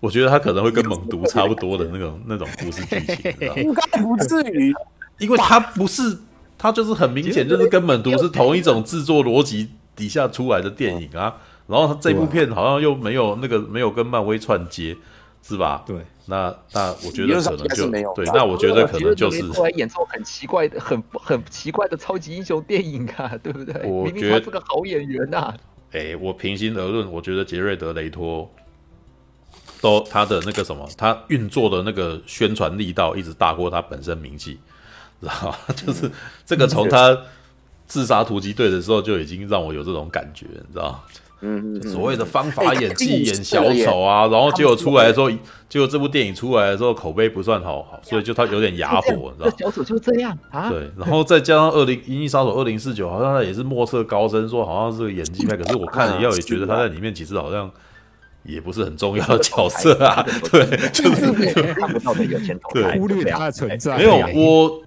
我觉得他可能会跟猛毒差不多的那种那种故事剧情，应该不至于，因为他不是，他就是很明显就是跟猛毒是同一种制作逻辑底下出来的电影啊。然后他这部片好像又没有那个没有跟漫威串接，是吧？对，那那我觉得可能就对，那我觉得可能就是后来演出很奇怪的、很很奇怪的超级英雄电影啊，对不对？我觉得明明他是个好演员呐。哎，我平心而论，我觉得杰瑞德雷托。都他的那个什么，他运作的那个宣传力道一直大过他本身名气，知道吗？就是这个从他自杀突击队的时候就已经让我有这种感觉，你知道吗？嗯，所谓的方法演技演小丑啊，然后结果出来的时候，结果这部电影出来的时候口碑不算好，好，所以就他有点哑火，你知道吗？小丑就这样啊？对，然后再加上二零《银翼杀手二零四九》，好像他也是莫测高深，说好像是个演技派，可是我看了以后也觉得他在里面其实好像。也不是很重要的角色啊，对，就是看不到的一个前头，忽略他的存在。没有我。